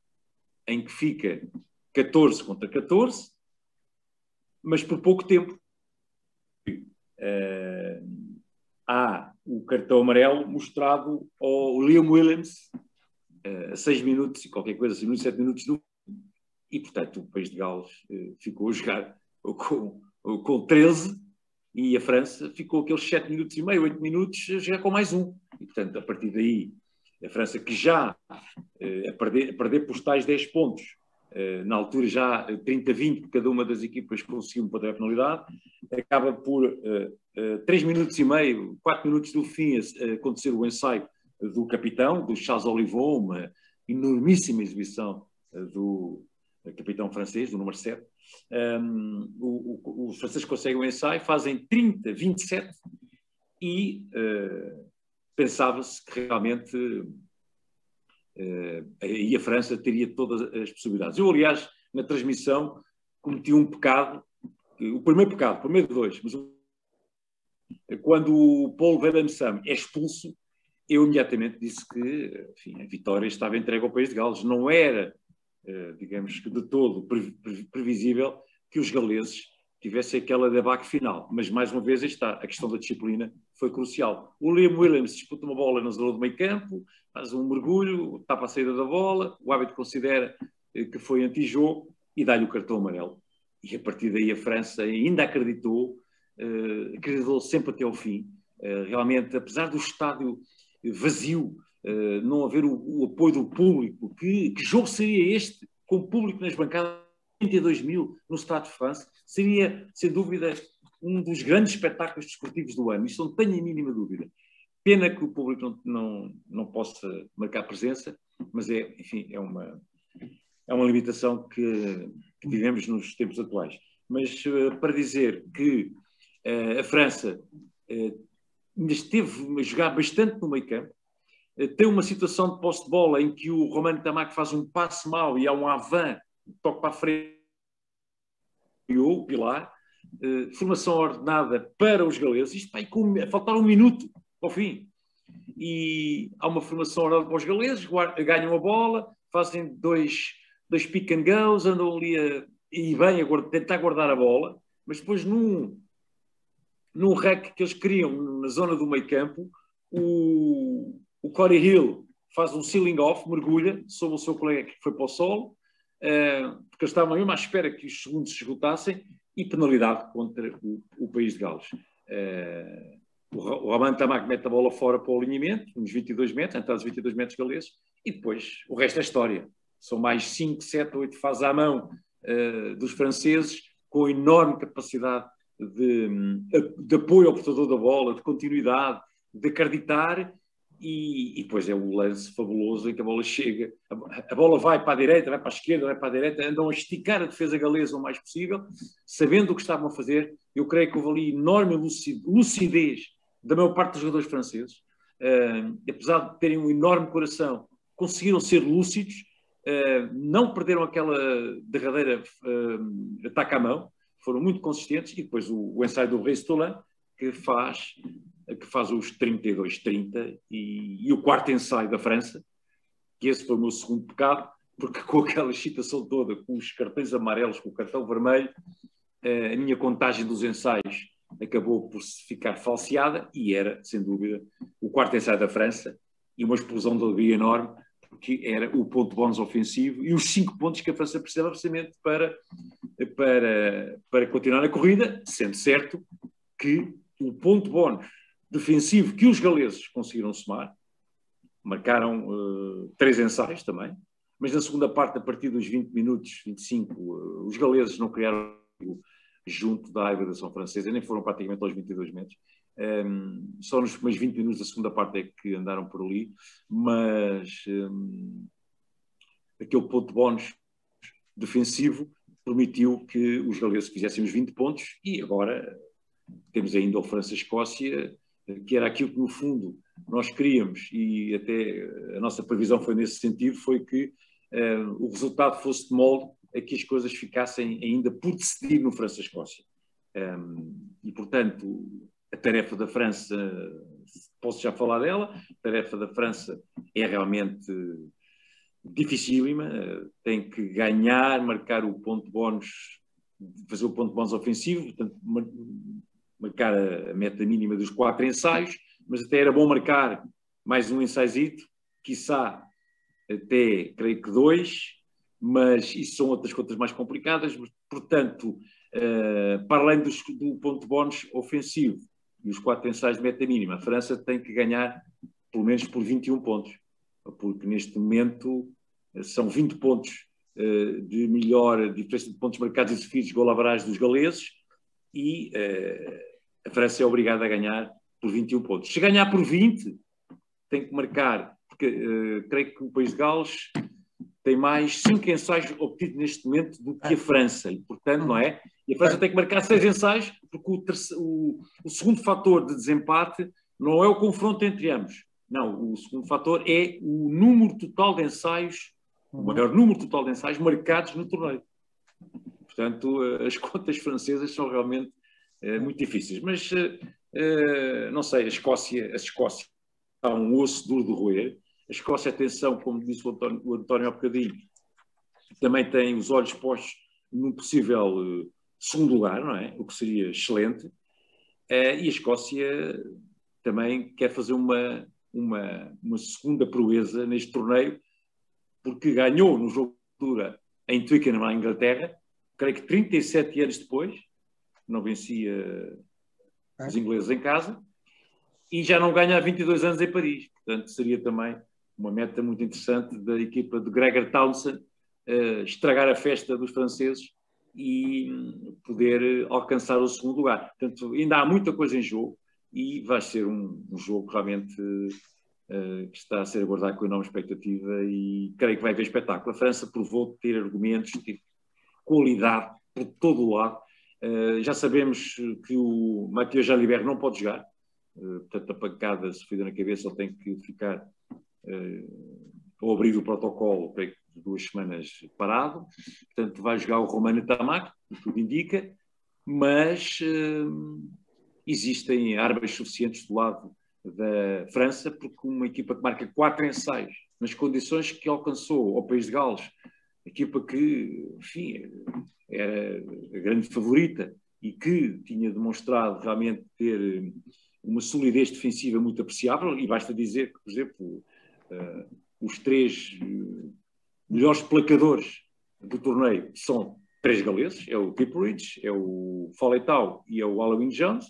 [SPEAKER 5] em que fica 14 contra 14, mas por pouco tempo. Uh, há o cartão amarelo mostrado ao Liam Williams uh, a 6 minutos e qualquer coisa, 6 minutos, 7 minutos do e, portanto, o país de Gales uh, ficou a jogar (laughs) com, com 13 e a França ficou aqueles 7 minutos e meio, 8 minutos a jogar com mais um. E, portanto, a partir daí, a França que já a perder, a perder por tais 10 pontos eh, na altura já 30-20, cada uma das equipas conseguiu uma a penalidade, acaba por uh, uh, 3 minutos e meio, 4 minutos do fim, acontecer o ensaio do capitão, do Charles Olivon, uma enormíssima exibição uh, do capitão francês, do número 7. Um, o, o, os franceses conseguem o ensaio, fazem 30-27 e pensava-se que realmente uh, e a França teria todas as possibilidades. Eu, aliás, na transmissão, cometi um pecado, o primeiro pecado, o primeiro de dois, mas quando o Paul Sam é expulso, eu imediatamente disse que enfim, a vitória estava entregue ao país de Gales. Não era, uh, digamos que de todo previsível que os galeses tivessem aquela debacle final. Mas, mais uma vez, está, a questão da disciplina foi crucial. O Liam Williams disputa uma bola na zona do meio campo, faz um mergulho, tapa a saída da bola, o árbitro considera eh, que foi antijogo e dá-lhe o cartão amarelo. E a partir daí a França ainda acreditou, uh, acreditou sempre até ao fim. Uh, realmente, apesar do estádio vazio, uh, não haver o, o, apoio do público, que, que jogo seria este com público nas bancadas? 32 mil no Estado de França, seria, sem dúvida, um dos grandes espetáculos desportivos do ano. Isso não tenho a mínima dúvida. Pena que o público não, não, não possa marcar presença, mas é, enfim, é uma, é uma limitação que, que vivemos nos tempos atuais. Mas uh, para dizer que uh, a França uh, esteve a jogar bastante no meio campo, tem uma situação de posse de bola em que o Romano Tamac faz um passe mau e há um avant, toque para a frente, o Pilar, formação ordenada para os galeses, isto vai faltar um minuto ao fim. E há uma formação orada para os galeses, ganham a bola, fazem dois, dois pick and goes, andam ali a, e bem a tentar guardar a bola, mas depois num, num rec que eles criam na zona do meio campo, o, o Corey Hill faz um sealing off, mergulha sobre o seu colega que foi para o solo, porque eles estavam mesmo à espera que os segundos se esgotassem, e penalidade contra o, o país de Gales. Uh, o Romano Tamac mete a bola fora para o alinhamento, uns 22 metros, entrada dos 22 metros galeses, e depois o resto é história. São mais 5, 7, 8 fases à mão uh, dos franceses, com enorme capacidade de, de, apoio ao portador da bola, de continuidade, de acreditar, e, e depois é o lance fabuloso em que a bola chega, a, a, bola vai para a direita, vai para a esquerda, vai para a direita, andam a esticar a defesa galesa o mais possível, sabendo o que estavam a fazer. Eu creio que houve ali enorme lucidez da maior parte dos jogadores franceses, uh, apesar de terem um enorme coração, conseguiram ser lúcidos, uh, não perderam aquela derradeira uh, ataque à mão, foram muito consistentes, e depois o, o ensaio do Rei Stolan, que faz, que faz os 32-30, e, e o quarto ensaio da França, que esse foi o meu segundo pecado, porque (laughs) com aquela excitação toda, com os cartões amarelos, com o cartão vermelho, a minha contagem dos ensaios acabou por ficar falseada e era, sem dúvida, o quarto ensaio da França e uma explosão de alegria enorme, porque era o ponto bónus ofensivo e os cinco pontos que a França precisava precisamente para, para, para continuar a corrida, sendo certo que o ponto bónus defensivo que os galeses conseguiram somar, marcaram uh, três ensaios também, mas na segunda parte, a partir dos 20 minutos, 25, uh, os galeses não criaram junto da Federação Francesa, nem foram praticamente aos 22 metros. Um, só nos primeiros 20 minutos da segunda parte é que andaram por ali, mas um, aquele ponto de bónus defensivo permitiu que os galeses fizessem os 20 pontos e agora temos ainda o França-Escócia, que era aquilo que no fundo nós queríamos e até a nossa previsão foi nesse sentido, foi que uh, o resultado fosse de molde a que as coisas ficassem ainda por decidir no França-Escócia. Um, e, portanto, a tarefa da França, posso já falar dela, a tarefa da França é realmente dificílima, tem que ganhar, marcar o ponto de bónus, fazer o ponto de bónus ofensivo, portanto, marcar a meta mínima dos quatro ensaios, mas até era bom marcar mais um ensaizito, quiçá até, creio que dois, mas isso são outras contas mais complicadas, portanto, uh, para além dos, do ponto de bónus ofensivo e os quatro ensaios de meta mínima, a França tem que ganhar pelo menos por 21 pontos, porque neste momento uh, são 20 pontos uh, de melhor diferença de pontos marcados e sofridos gol dos galeses e a França é obrigada a ganhar por 21 pontos. Se ganhar por 20, tem que marcar, porque creio que o País de Gales tem mais cinco ensaios obtidos neste momento do que a França, e portanto, não é? E a França tem que marcar seis ensaios, porque o, terceiro, o, o segundo fator de desempate não é o confronto entre ambos. Não, o segundo fator é o número total de ensaios, o maior número total de ensaios marcados no torneio. Portanto, eh, as (laughs) contas francesas são realmente muito difíceis. Mas, é, não sei, a Escócia, a Escócia está um osso duro de roer. A Escócia, atenção, como disse o António, o António há bocadinho, também tem os olhos postos num possível uh, segundo lugar, não é? O que seria excelente. E a Escócia também quer fazer uma, uma, uma segunda proeza neste torneio, porque ganhou no jogo de altura em Twickenham, na Inglaterra, creio que 37 anos depois, não vencia os ingleses em casa, e já não ganha há 22 anos em Paris. Portanto, seria também uma meta muito interessante da equipa de Gregor Townsend uh, estragar a festa dos franceses e hum, poder alcançar o segundo lugar. Portanto, ainda há muita coisa em jogo e vai ser um, um jogo realmente uh, que está a ser aguardado com enorme expectativa e creio que vai haver espetáculo. A França provou ter argumentos, ter qualidade por todo o lado. Uh, já sabemos que o Mathieu Jalibert não pode jogar, uh, portanto a pancada sofrida na cabeça ele tem que ficar ao abrir o protocolo, que duas semanas parado, portanto vai jogar o Romano Tamac, tudo indica, mas existem armas suficientes do lado da França, porque uma equipa que marca quatro ensaios nas condições que alcançou ao País de Gales, equipa que, enfim, era a grande favorita e que tinha demonstrado realmente ter uma solidez defensiva muito apreciável, e basta dizer que, por exemplo, uh, os três uh, melhores placadores do torneio são três galeses, é o Kipridge, é o Foletau e é o Halloween Jones,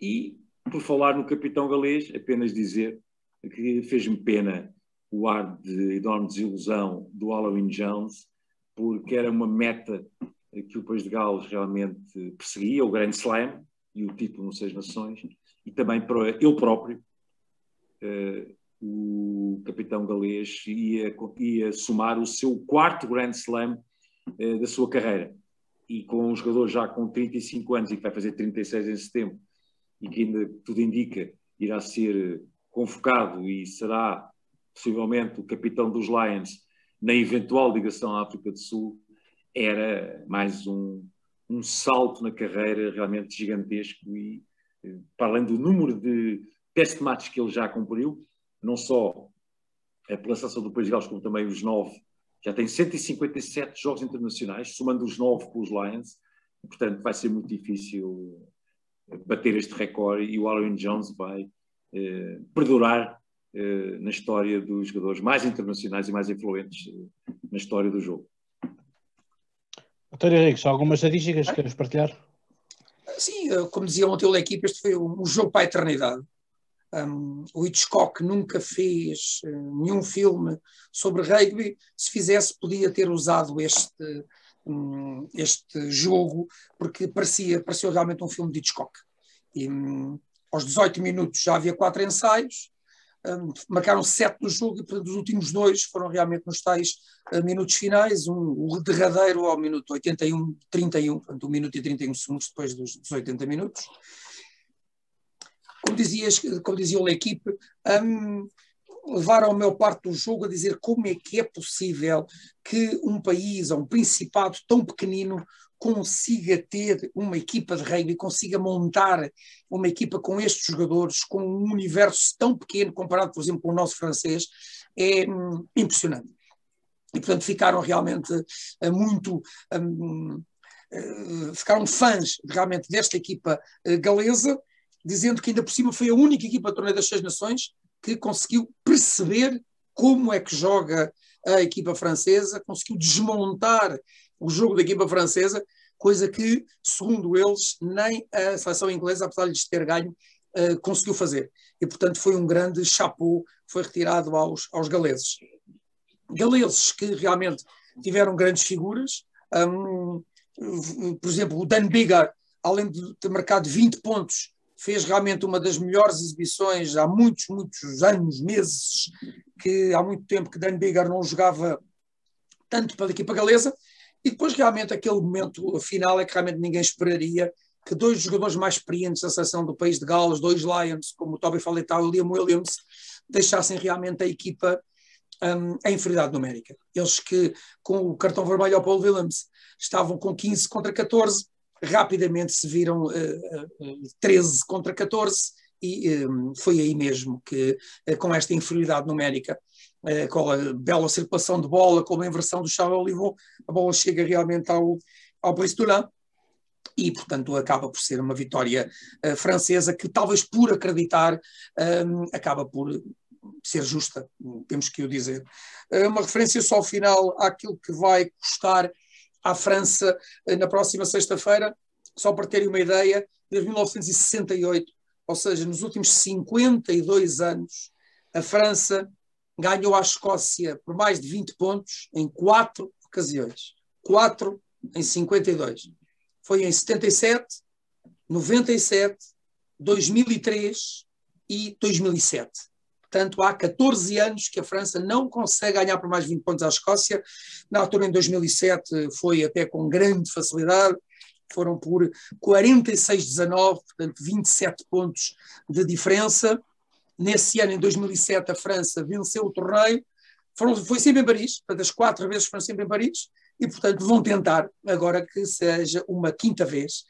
[SPEAKER 5] e por falar no capitão galês, apenas dizer que fez-me pena o ar de enorme desilusão do Halloween Jones, porque era uma meta que o País de Gales realmente perseguia, o Grand Slam e o título no Seis Nações, e também para ele próprio, uh, o capitão galês ia, ia somar o seu quarto Grand Slam uh, da sua carreira. E com um jogador já com 35 anos e que vai fazer 36 em setembro, e que ainda tudo indica irá ser convocado e será possivelmente o capitão dos Lions na eventual ligação à África do Sul, era mais um, um salto na carreira realmente gigantesco e eh, para além do número de test matches que ele já cumpriu, não só pela seleção do País de Gales, como também os nove, já tem 157 jogos internacionais, somando os nove com os Lions, portanto vai ser muito difícil eh, bater este recorde e o Aaron Jones vai eh, perdurar na história dos jogadores mais internacionais e mais influentes eh, na história do jogo.
[SPEAKER 3] Doutor Henrique, algumas estatísticas que queres partilhar?
[SPEAKER 4] Sim, eh, como dizia ontem da equipa, este foi um jogo para a eternidade. Um, o Hitchcock nunca fez uh, nenhum filme sobre rugby. Se fizesse, podia ter usado este, um, este jogo, porque parecia, parecia realmente um filme de Hitchcock. E, um, aos 18 minutos já havia quatro ensaios, um, marcaram sete no jogo e portanto, os últimos dois foram realmente nos tais uh, minutos finais, um, o derradeiro ao minuto 81, 31, portanto, 1 minuto e 31 segundos depois dos, dos 80 minutos. Como, dizias, como dizia a equipe, um, levaram a maior parte do jogo a dizer como é que é possível que um país ou um principado tão pequenino consiga ter uma equipa de rugby, consiga montar uma equipa com estes jogadores, com um universo tão pequeno comparado, por exemplo, com o nosso francês, é hum, impressionante. E, portanto, ficaram realmente uh, muito. Um, uh, ficaram fãs realmente desta equipa uh, galesa, dizendo que ainda por cima foi a única equipa do Torneio das Seis Nações que conseguiu perceber como é que joga a equipa francesa, conseguiu desmontar o jogo da equipa francesa, coisa que, segundo eles, nem a seleção inglesa, apesar de lhes ter ganho, uh, conseguiu fazer. E, portanto, foi um grande chapeau foi retirado aos, aos galeses. Galeses que realmente tiveram grandes figuras, um, por exemplo, o Dan Biggar, além de ter marcado 20 pontos, fez realmente uma das melhores exibições há muitos, muitos anos, meses, que há muito tempo que Dan Biggar não jogava tanto pela equipa galesa, e depois realmente aquele momento final é que realmente ninguém esperaria que dois jogadores mais experientes da seleção do país de Gales, dois Lions, como o Toby Faletau e o Liam Williams, deixassem realmente a equipa um, em inferioridade numérica. Eles que, com o cartão vermelho ao Paul Williams, estavam com 15 contra 14, rapidamente se viram uh, uh, 13 contra 14 e um, foi aí mesmo que, uh, com esta inferioridade numérica, com a bela circulação de bola, com a inversão do Charles Olivon, a bola chega realmente ao, ao Brice e, portanto, acaba por ser uma vitória uh, francesa que, talvez por acreditar, um, acaba por ser justa, temos que o dizer. uma referência só ao final àquilo que vai custar à França eh, na próxima sexta-feira, só para terem uma ideia, desde 1968, ou seja, nos últimos 52 anos, a França ganhou à Escócia por mais de 20 pontos em quatro ocasiões. Quatro em 52. Foi em 77, 97, 2003 e 2007. Portanto, há 14 anos que a França não consegue ganhar por mais 20 pontos à Escócia. Na altura, em 2007, foi até com grande facilidade. Foram por 46-19, portanto, 27 pontos de diferença. Nesse ano, em 2007, a França venceu o torneio. Foram, foi sempre em Paris, portanto, as quatro vezes foram sempre em Paris. E, portanto, vão tentar agora que seja uma quinta vez.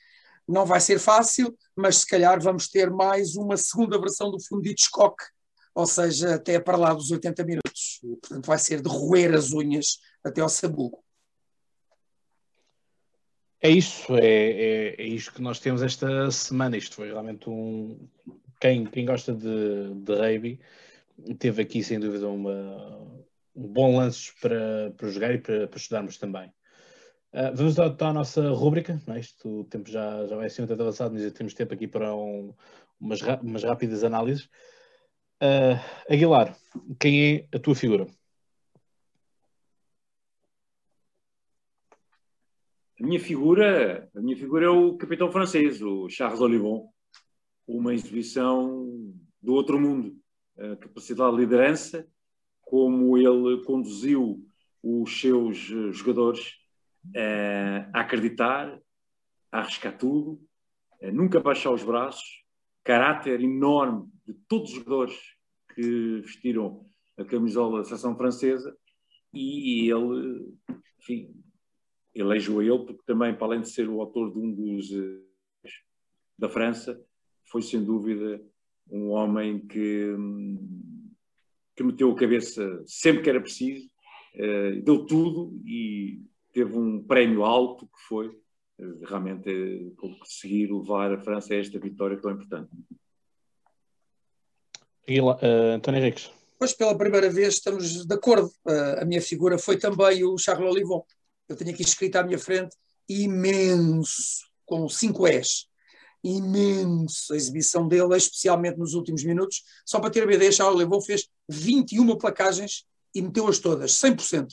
[SPEAKER 4] Não vai ser fácil, mas se calhar vamos ter mais uma segunda versão do fundo de Hitchcock, ou seja, até para lá dos 80 minutos. Portanto, vai ser de roer as unhas até ao sabugo.
[SPEAKER 3] É isso, é, é, é isto que nós temos esta semana. Isto foi realmente um. Quem, quem gosta de, de rugby teve aqui, sem dúvida, uma, um bom lance para, para jogar e para, para estudarmos também. Uh, vamos à, nossa rúbrica, é? Isto, o tempo já, já vai ser muito avançado, mas temos tempo aqui para um, umas, umas rápidas análises. Uh, Aguilar, quem é a tua figura?
[SPEAKER 5] A minha figura, a minha figura é o capitão francês, o Charles Olivon. Uma exibição do outro mundo. A capacidade de liderança, como ele conduziu os seus jogadores uh, a acreditar, a arriscar tudo, a nunca baixar os braços, caráter enorme de todos os jogadores que vestiram a camisola da seleção francesa e ele, enfim, elejo a ele porque também, para além de ser o autor de um dos da França, foi sem dúvida um homem que, que meteu a cabeça sempre que era preciso, uh, deu tudo e teve um prémio alto que foi uh, realmente conseguir levar a França a esta vitória tão importante.
[SPEAKER 3] Uh, António Henriques.
[SPEAKER 4] Pois, pela primeira vez estamos de acordo. Uh, a minha figura foi também o Charles Olivon. Eu tenho aqui escrito à minha frente imenso, com 5 S. Imenso a exibição dele, especialmente nos últimos minutos. Só para ter a ideia, Charles Olivon fez 21 placagens e meteu-as todas, 100%.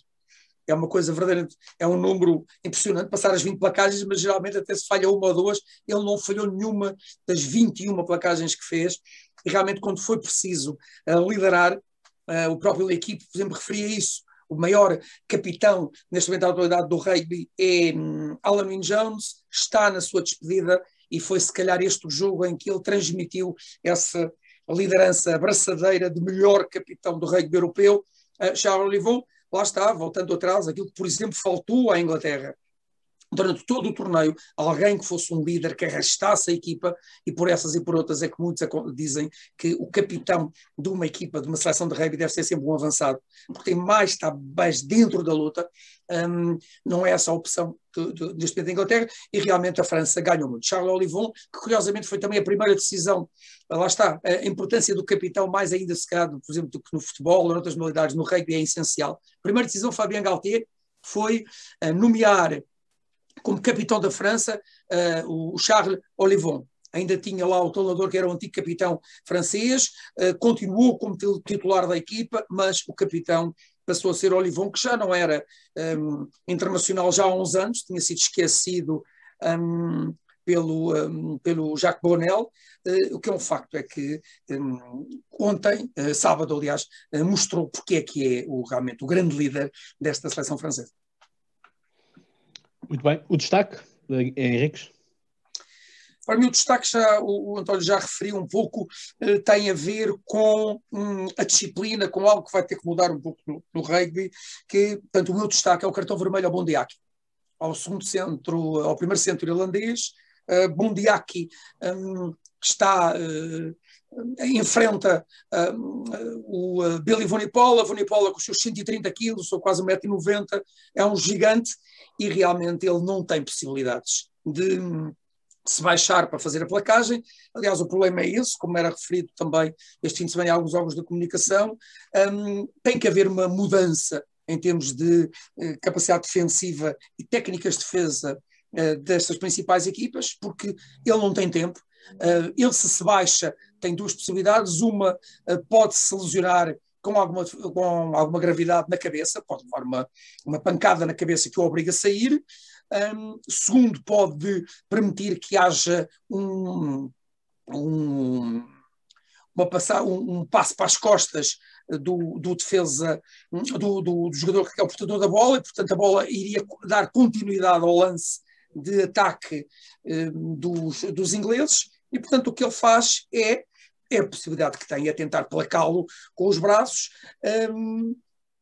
[SPEAKER 4] é uma coisa verdadeiramente, é um número impressionante, passar as 20 placagens, mas geralmente até se falha uma ou duas, ele não falhou nenhuma das 21 placagens que fez, e realmente quando foi preciso uh, liderar, uh, o próprio equipe, por exemplo, referia isso, o maior capitão neste momento da atualidade do rugby é um, Alan Wynne Jones, está na sua despedida e foi se calhar este o jogo em que ele transmitiu essa liderança abraçadeira de melhor capitão do rugby europeu, uh, Charles Olivon, lá está, voltando atrás, aquilo que, por exemplo, faltou à Inglaterra durante todo o torneio, alguém que fosse um líder que arrastasse a equipa, e por essas e por outras é que muitos dizem que o capitão de uma equipa, de uma seleção de rugby, deve ser sempre um avançado, porque tem mais, está mais dentro da luta, um, não é essa a opção neste momento da Inglaterra, e realmente a França ganhou muito. Charles Olivon, que curiosamente foi também a primeira decisão, lá está, a importância do capitão, mais ainda se calhar, por exemplo, do que no futebol ou noutras modalidades, no rugby é essencial. A primeira decisão, Fabien Galtier, foi uh, nomear como capitão da França uh, o Charles Olivon. Ainda tinha lá o Tolador, que era o antigo capitão francês, uh, continuou como titular da equipa, mas o capitão passou a ser Olivon, que já não era um, internacional já há uns anos, tinha sido esquecido um, pelo, um, pelo Jacques Bonel. Uh, o que é um facto é que um, ontem, uh, sábado, aliás, uh, mostrou porque é que é o, realmente o grande líder desta seleção francesa.
[SPEAKER 3] Muito bem. O destaque, Henriques?
[SPEAKER 4] Para mim, o destaque, já, o, António já referiu um pouco, eh, tem a ver com hum, a disciplina, com algo que vai ter que mudar um pouco no, no rugby, que, portanto, o meu destaque é o cartão vermelho ao Bondiaki, ao segundo centro, ao primeiro centro irlandês. Uh, Bondiaki um, está uh, enfrenta uh, o uh, Billy Vonipola, Vonipola com os seus 130 quilos, ou quase 1,90m, é um gigante e realmente ele não tem possibilidades de se baixar para fazer a placagem. Aliás, o problema é esse, como era referido também este fim de semana em alguns órgãos de comunicação, um, tem que haver uma mudança em termos de uh, capacidade defensiva e técnicas de defesa uh, destas principais equipas, porque ele não tem tempo. Uh, ele se se baixa tem duas possibilidades, uma pode se lesionar com alguma, com alguma gravidade na cabeça, pode levar uma, uma pancada na cabeça que o obriga a sair. Um, segundo, pode permitir que haja um, um, uma passar, um, um passo para as costas do, do defesa, do, do, do, jogador que é o portador da bola, e portanto a bola iria dar continuidade ao lance de ataque dos, dos ingleses, e portanto o que ele faz é é a possibilidade que tem, é tentar placá-lo com os braços. Um,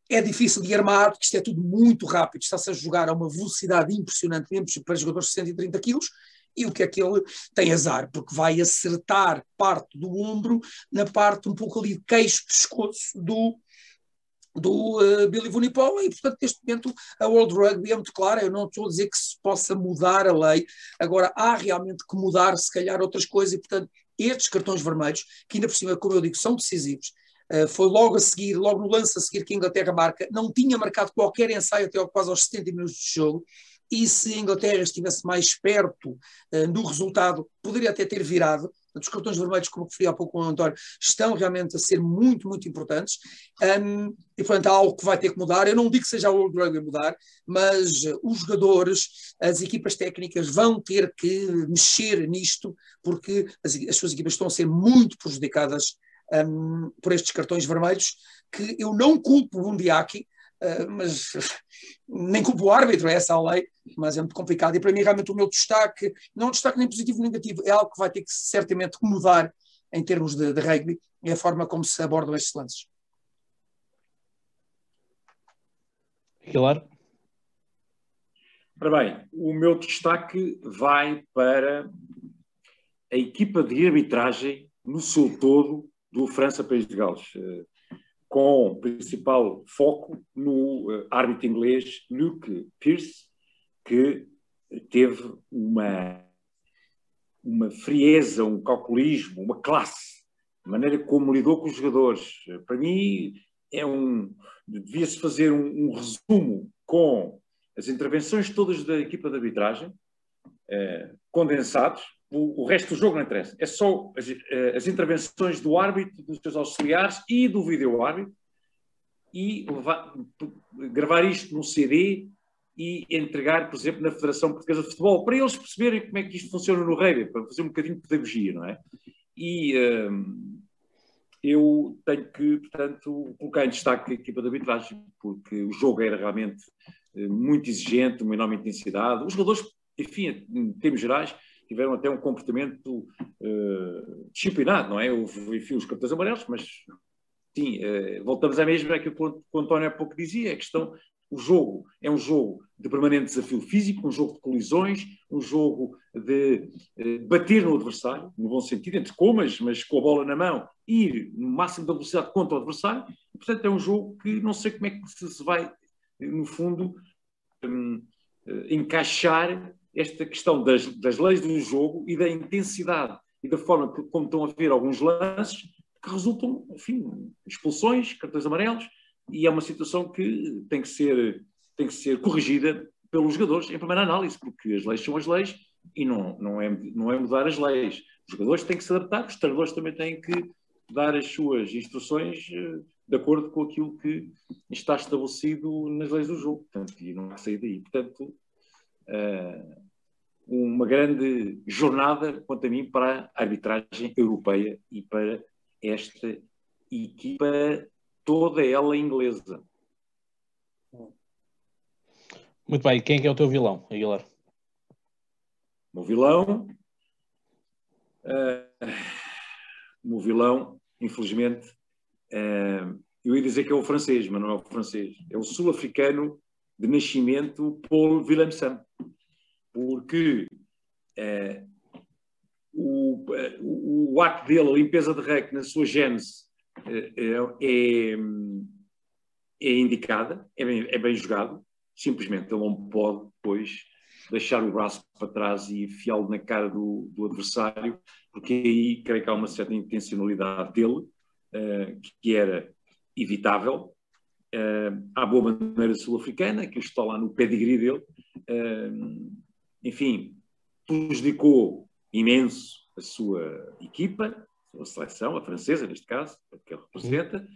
[SPEAKER 4] é difícil de armar, porque isto é tudo muito rápido, está-se a jogar a uma velocidade impressionante, mesmo para jogadores de 130 quilos, e o que é que ele tem azar, porque vai acertar parte do ombro na parte um pouco ali de queixo, pescoço do, do uh, Billy Vunipola e, portanto, neste momento a World Rugby é muito clara, eu não estou a dizer que se possa mudar a lei, agora há realmente que mudar se calhar outras coisas e, portanto, estes cartões vermelhos, que ainda por cima, como eu digo, são decisivos, uh, foi logo a seguir, logo no lance a seguir que a Inglaterra marca, não tinha marcado qualquer ensaio até quase aos 70 minutos de jogo, e se a Inglaterra estivesse mais perto uh, do resultado, poderia até ter virado. Os cartões vermelhos, como referi há pouco com o António, estão realmente a ser muito, muito importantes. Um, e, portanto, há algo que vai ter que mudar. Eu não digo que seja o World Rugby mudar, mas uh, os jogadores, as equipas técnicas vão ter que mexer nisto, porque as, as suas equipas estão a ser muito prejudicadas um, por estes cartões vermelhos, que eu não culpo o Bundiaki, mas (laughs) nem culpo o árbitro, é essa a lei, mas é muito complicado. E para mim, realmente, o meu destaque, não é um destaque nem positivo nem negativo, é algo que vai ter que certamente mudar em termos de, de rugby, é a forma como se abordam estes lances.
[SPEAKER 3] Claro.
[SPEAKER 5] Ora bem, o meu destaque vai para a equipa de arbitragem no seu todo do França-País de Gales, com principal foco no eh, árbitro inglês Luke Pierce, que teve uma, uma frieza, um calculismo, uma classe, a maneira como lidou com os jogadores. Para mim, é um devia-se fazer um, um, resumo com as intervenções todas da equipa de arbitragem, eh, condensados. O, o, resto do jogo não interessa. É só as, eh, as intervenções do árbitro, dos seus auxiliares e do vídeo-árbitro e levar, gravar isto num CD e entregar, por exemplo, na Federação Portuguesa de Futebol, para eles perceberem como é que isto funciona no rugby, para fazer um bocadinho de pedagogia, não é? E hum, eu tenho que, portanto, colocar em destaque a equipa de arbitragem, porque o jogo era realmente eh, muito exigente, uma enorme intensidade. Os jogadores, enfim, em termos gerais, tiveram até um comportamento uh, disciplinado, não é? Houve, enfim, os cartões amarelos, mas sim, uh, voltamos à mesma que o, António há pouco dizia, a questão o jogo é um jogo de permanente desafio físico, um jogo de colisões, um jogo de eh, bater no adversário, no bom sentido, entre comas, mas com a bola na mão, ir no máximo da velocidade contra o adversário. E, portanto, é um jogo que não sei como é que se vai, no fundo, um, encaixar esta questão das, das leis do jogo e da intensidade e da forma que, como estão a ver alguns lances, que resultam, enfim, expulsões, cartões amarelos, e é uma situação que tem que ser, tem que ser corrigida pelos jogadores em primeira análise, porque as leis são as leis e não, não, é, não é mudar as leis. Os jogadores têm que se adaptar, os treinadores também têm que dar as suas instruções eh, de acordo com aquilo que está estabelecido nas leis do jogo. Portanto, e não há sair daí. Portanto, uh, uma grande jornada, quanto a mim, para a arbitragem europeia e para esta equipa toda ela inglesa.
[SPEAKER 3] Muito bem, quem é que é o teu vilão, Aguilar?
[SPEAKER 5] O meu vilão. Uh, o meu vilão, infelizmente, uh, eu ia dizer que é o francês, mas não é o francês. É o sul-africano de nascimento Paul Willemsen. Porque uh, o, o, o ato dele, a limpeza de REC na sua gênese, é, é, é indicada, é bem, é bem jogado, simplesmente ele não pode depois deixar o braço para trás e enfiá-lo na cara do, do, adversário, porque aí creio que há uma certa intencionalidade dele, uh, que era evitável, uh, à boa maneira sul-africana, que está lá no pedigree dele, uh, enfim, prejudicou imenso a sua equipa, a seleção, a francesa neste caso, que ele representa,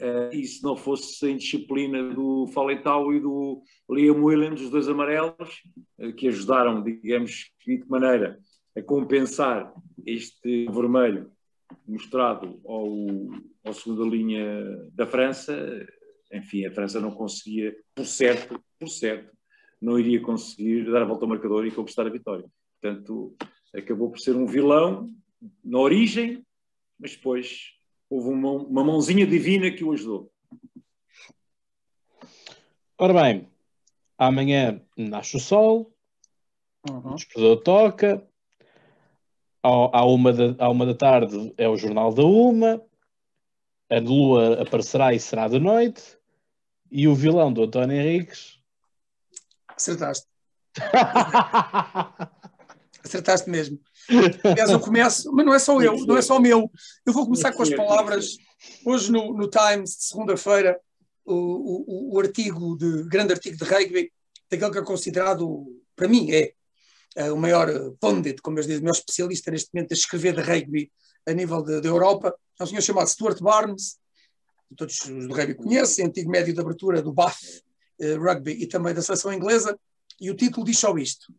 [SPEAKER 5] uh, e se não fosse a indisciplina do Faletau e do Liam Williams, os dois amarelos, uh, que ajudaram, digamos, de que maneira, a compensar este vermelho mostrado ao, ao segunda linha da França, enfim, a França não conseguia, por certo, por certo, não iria conseguir dar a volta ao marcador e conquistar a vitória. Portanto, acabou por ser um vilão na origem, mas depois houve uma, uma mãozinha divina que o ajudou.
[SPEAKER 3] Ora bem, amanhã nasce o sol, uhum. o despertador toca, à, uma da, à uma da tarde é o Jornal da Uma, a lua aparecerá e será de noite, e o vilão do António Henriques.
[SPEAKER 4] Acertaste. (laughs) Acertaste mesmo. Aliás, eu começo, mas não é só eu, não é só meu. Eu vou começar com as palavras. Hoje no, no Times, de segunda-feira, o, o, o, artigo de grande artigo de rugby, daquele que é considerado, para mim, é, é o maior pundit, como eles dizem, o maior especialista neste momento a escrever de rugby a nível da Europa. É um senhor chamado Stuart Barnes, todos os do rugby conhecem, antigo médio de abertura do uh, Rugby e também da seleção inglesa, e o título diz só isto.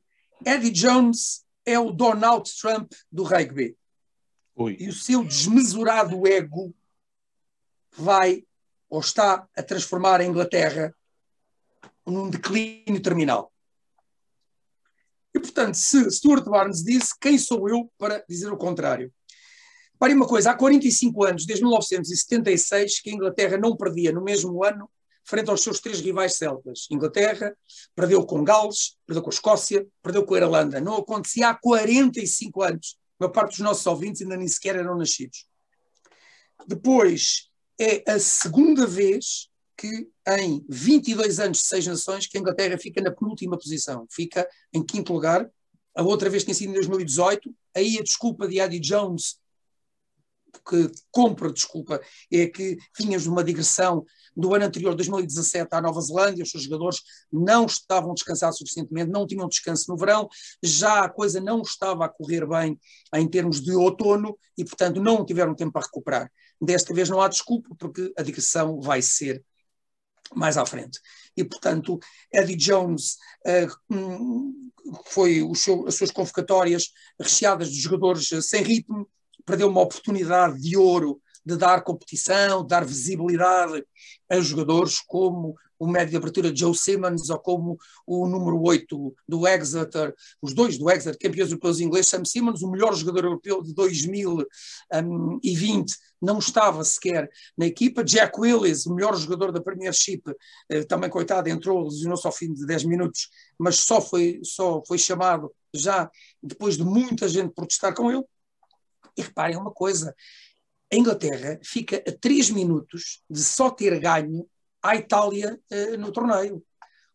[SPEAKER 4] Eddie Jones é o Donald Trump do rugby. Ui. E o seu desmesurado ego vai ou está a transformar a Inglaterra num declínio terminal. E, portanto, se Stuart Barnes disse, quem sou eu para dizer o contrário? Pare uma coisa, há 45 anos, desde 1976, que a Inglaterra não perdia no mesmo ano frente aos seus três rivais celtas. Inglaterra, perdeu com Gales, perdeu com a Escócia, perdeu com a Irlanda. Não acontecia há 45 anos. A maior parte dos nossos ouvintes ainda nem sequer eram nascidos. Depois, é a segunda vez que em 22 anos de seis nações que a Inglaterra fica na penúltima posição, fica em quinto lugar. A outra vez tinha sido em 2018. Aí a desculpa de Eddie Jones que compra, desculpa, é que vinhas de uma digressão do ano anterior, 2017, à Nova Zelândia, os seus jogadores não estavam descansados suficientemente, não tinham descanso no verão, já a coisa não estava a correr bem em termos de outono e, portanto, não tiveram tempo para recuperar. Desta vez não há desculpa, porque a digressão vai ser mais à frente. E, portanto, Eddie Jones uh, foi seu, as suas convocatórias recheadas de jogadores sem ritmo, perdeu uma oportunidade de ouro de dar competição, de dar visibilidade a jogadores como o médio de abertura Joe Simmons ou como o número 8 do Exeter, os dois do Exeter, campeões europeus ingleses, Sam Simmons, o melhor jogador europeu de 2020, não estava sequer na equipa. Jack Willis, o melhor jogador da Premiership, eh, também coitado, entrou, lesionou-se ao fim de 10 minutos, mas só foi, só foi chamado já depois de muita gente protestar com ele. E reparem uma coisa, a Inglaterra fica a 3 minutos de só ter ganho à Itália uh, no torneio,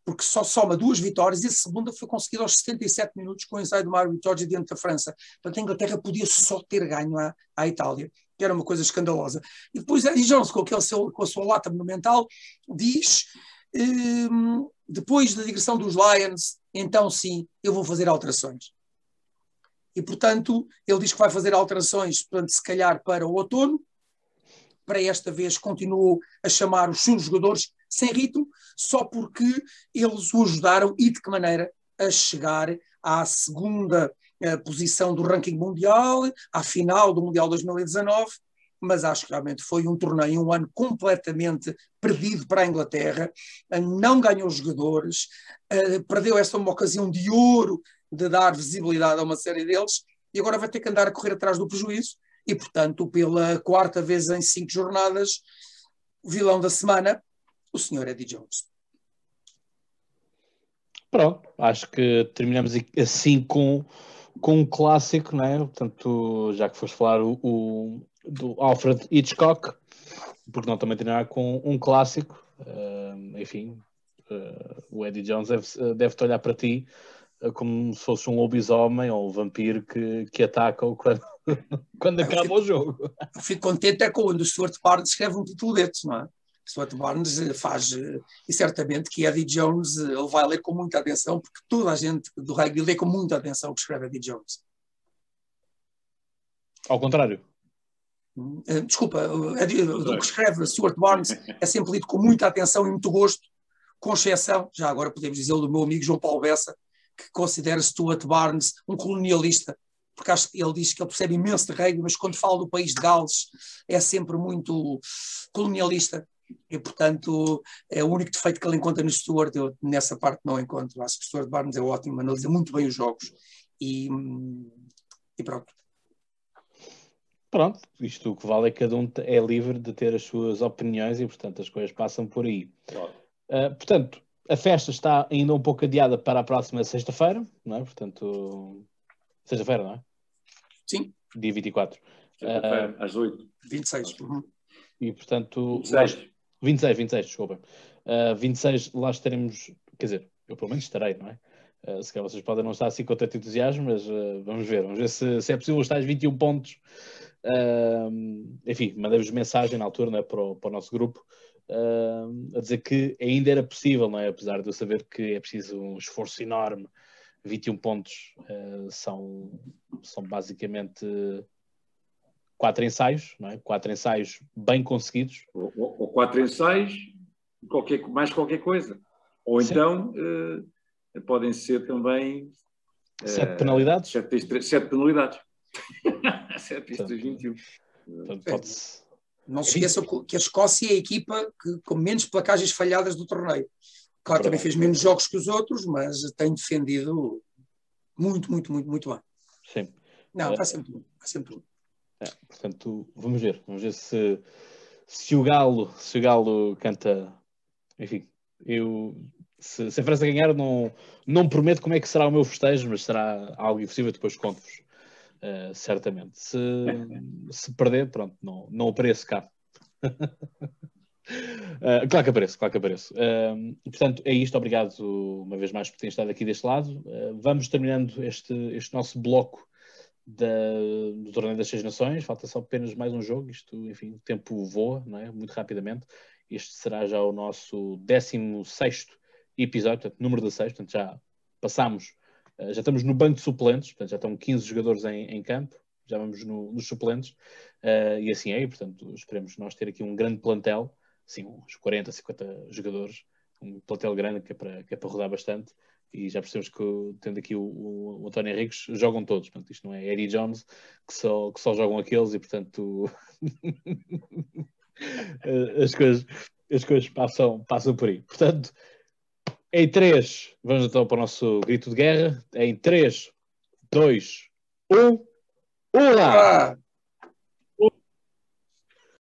[SPEAKER 4] porque só soma duas vitórias e a segunda foi conseguida aos 77 minutos com o ensaio do Mário Jorge diante da França. Portanto, a Inglaterra podia só ter ganho à, à Itália, que era uma coisa escandalosa. E depois Eddie Jones, com, aquele seu, com a sua lata monumental, diz, um, depois da digressão dos Lions, então sim, eu vou fazer alterações. E, portanto, ele diz que vai fazer alterações, portanto, se calhar para o outono, para esta vez continuou a chamar os seus jogadores sem ritmo, só porque eles o ajudaram e de que maneira a chegar à segunda eh, posição do ranking mundial, à final do Mundial 2019, mas acho que realmente foi um torneio, um ano completamente perdido para a Inglaterra, não ganhou jogadores, eh, perdeu esta uma ocasião de ouro de dar visibilidade a uma série deles, e agora vai ter que andar a correr atrás do prejuízo, e, portanto, pela quarta vez em cinco jornadas, vilão da semana, o senhor Eddie Jones.
[SPEAKER 3] Pronto, acho que terminamos assim com, com um clássico, não é? Portanto, já que foste falar o, o do Alfred Hitchcock, porque não também terminar com um clássico, uh, enfim, uh, o Eddie Jones deve-te deve olhar para ti como se fosse um lobisomem ou um vampiro que, que ataca quando, (laughs) quando acaba
[SPEAKER 4] fico,
[SPEAKER 3] o jogo.
[SPEAKER 4] Fico contente é quando o Stuart Barnes escreve um título desses, não é? Stuart Barnes eh, faz, eh, e certamente que Eddie Jones eh, ele vai ler com muita atenção, porque toda a gente do rugby lê com muita atenção o que escreve Eddie Jones.
[SPEAKER 3] Ao contrário.
[SPEAKER 4] Hum, desculpa, o que escreve Stuart Barnes é sempre lido com muita atenção e muito gosto, com exceção, já agora podemos dizer, do meu amigo João Paulo Bessa, que considera Stuart Barnes um colonialista porque acho que ele diz que ele percebe imenso de rugby, mas quando fala do país de Gales é sempre muito colonialista e, portanto, é o único defeito que ele encontra no Stuart. Eu nessa parte não encontro. Acho que o Stuart Barnes é ótimo, analisa muito bem os jogos e, e pronto.
[SPEAKER 3] Pronto, isto o que vale é que cada um é livre de ter as suas opiniões e, portanto, as coisas passam por aí. Claro. Uh, portanto, a festa está ainda um pouco adiada para a próxima sexta-feira, não é? Portanto, Sexta-feira, não é?
[SPEAKER 4] Sim.
[SPEAKER 3] Dia 24.
[SPEAKER 5] Sexta-feira, uh, às 8.
[SPEAKER 4] 26. Uhum.
[SPEAKER 3] E portanto.
[SPEAKER 5] 26.
[SPEAKER 3] Lá, 26, 26, desculpa. Uh, 26, lá estaremos. Quer dizer, eu pelo menos estarei, não é? Uh, se calhar vocês podem não estar assim com tanto entusiasmo, mas uh, vamos ver. Vamos ver se, se é possível estar às 21 pontos. Uh, enfim, mandei-vos mensagem na altura né, para, o, para o nosso grupo a dizer que ainda era possível, não é? apesar de eu saber que é preciso um esforço enorme 21 pontos uh, são, são basicamente quatro ensaios, não é? quatro ensaios bem conseguidos.
[SPEAKER 5] Ou, ou quatro ensaios, qualquer, mais qualquer coisa. Ou Sim. então uh, podem ser também.
[SPEAKER 3] Uh, sete penalidades?
[SPEAKER 5] Sete, sete penalidades. (laughs) sete pistas 21.
[SPEAKER 3] Portanto, pode-se.
[SPEAKER 4] Não se esqueçam que a Escócia é a equipa que, com menos placagens falhadas do torneio. Claro, também fez menos jogos que os outros, mas tem defendido muito, muito, muito, muito bem.
[SPEAKER 3] Sim.
[SPEAKER 4] Não, vai sempre bom. Vai sempre bom.
[SPEAKER 3] É, portanto, vamos ver. Vamos ver se, se o Galo, se o Galo canta. Enfim, eu se, se a França ganhar, não, não prometo como é que será o meu festejo, mas será algo impossível, depois conto-vos. Uh, certamente. Se, se perder, pronto, não, não apareço cá. Uh, (laughs) claro que apareço, claro que apareço. Uh, portanto, é isto. Obrigado uma vez mais por terem estado aqui deste lado. Uh, vamos terminando este, este nosso bloco da, do Torneio das Seis Nações. Falta só apenas mais um jogo. Isto, enfim, o tempo voa, não é? Muito rapidamente. Este será já o nosso 16 episódio, portanto, número 16. Portanto, já passámos, já estamos no banco de suplentes, portanto, já estão 15 jogadores em, em campo. Já vamos no, nos suplentes. e assim é, e, portanto, esperemos nós ter aqui um grande plantel sim, uns 40, 50 jogadores, um plantel grande que é para, que é para rodar bastante. E já percebemos que, tendo aqui o, o, o António Henriques, jogam todos. Portanto, isto não é Eddie Jones, que só, que só jogam aqueles, e portanto (laughs) as coisas, as coisas passam, passam por aí. Portanto, em 3, vamos então para o nosso grito de guerra. Em 3, 2, 1, Olá!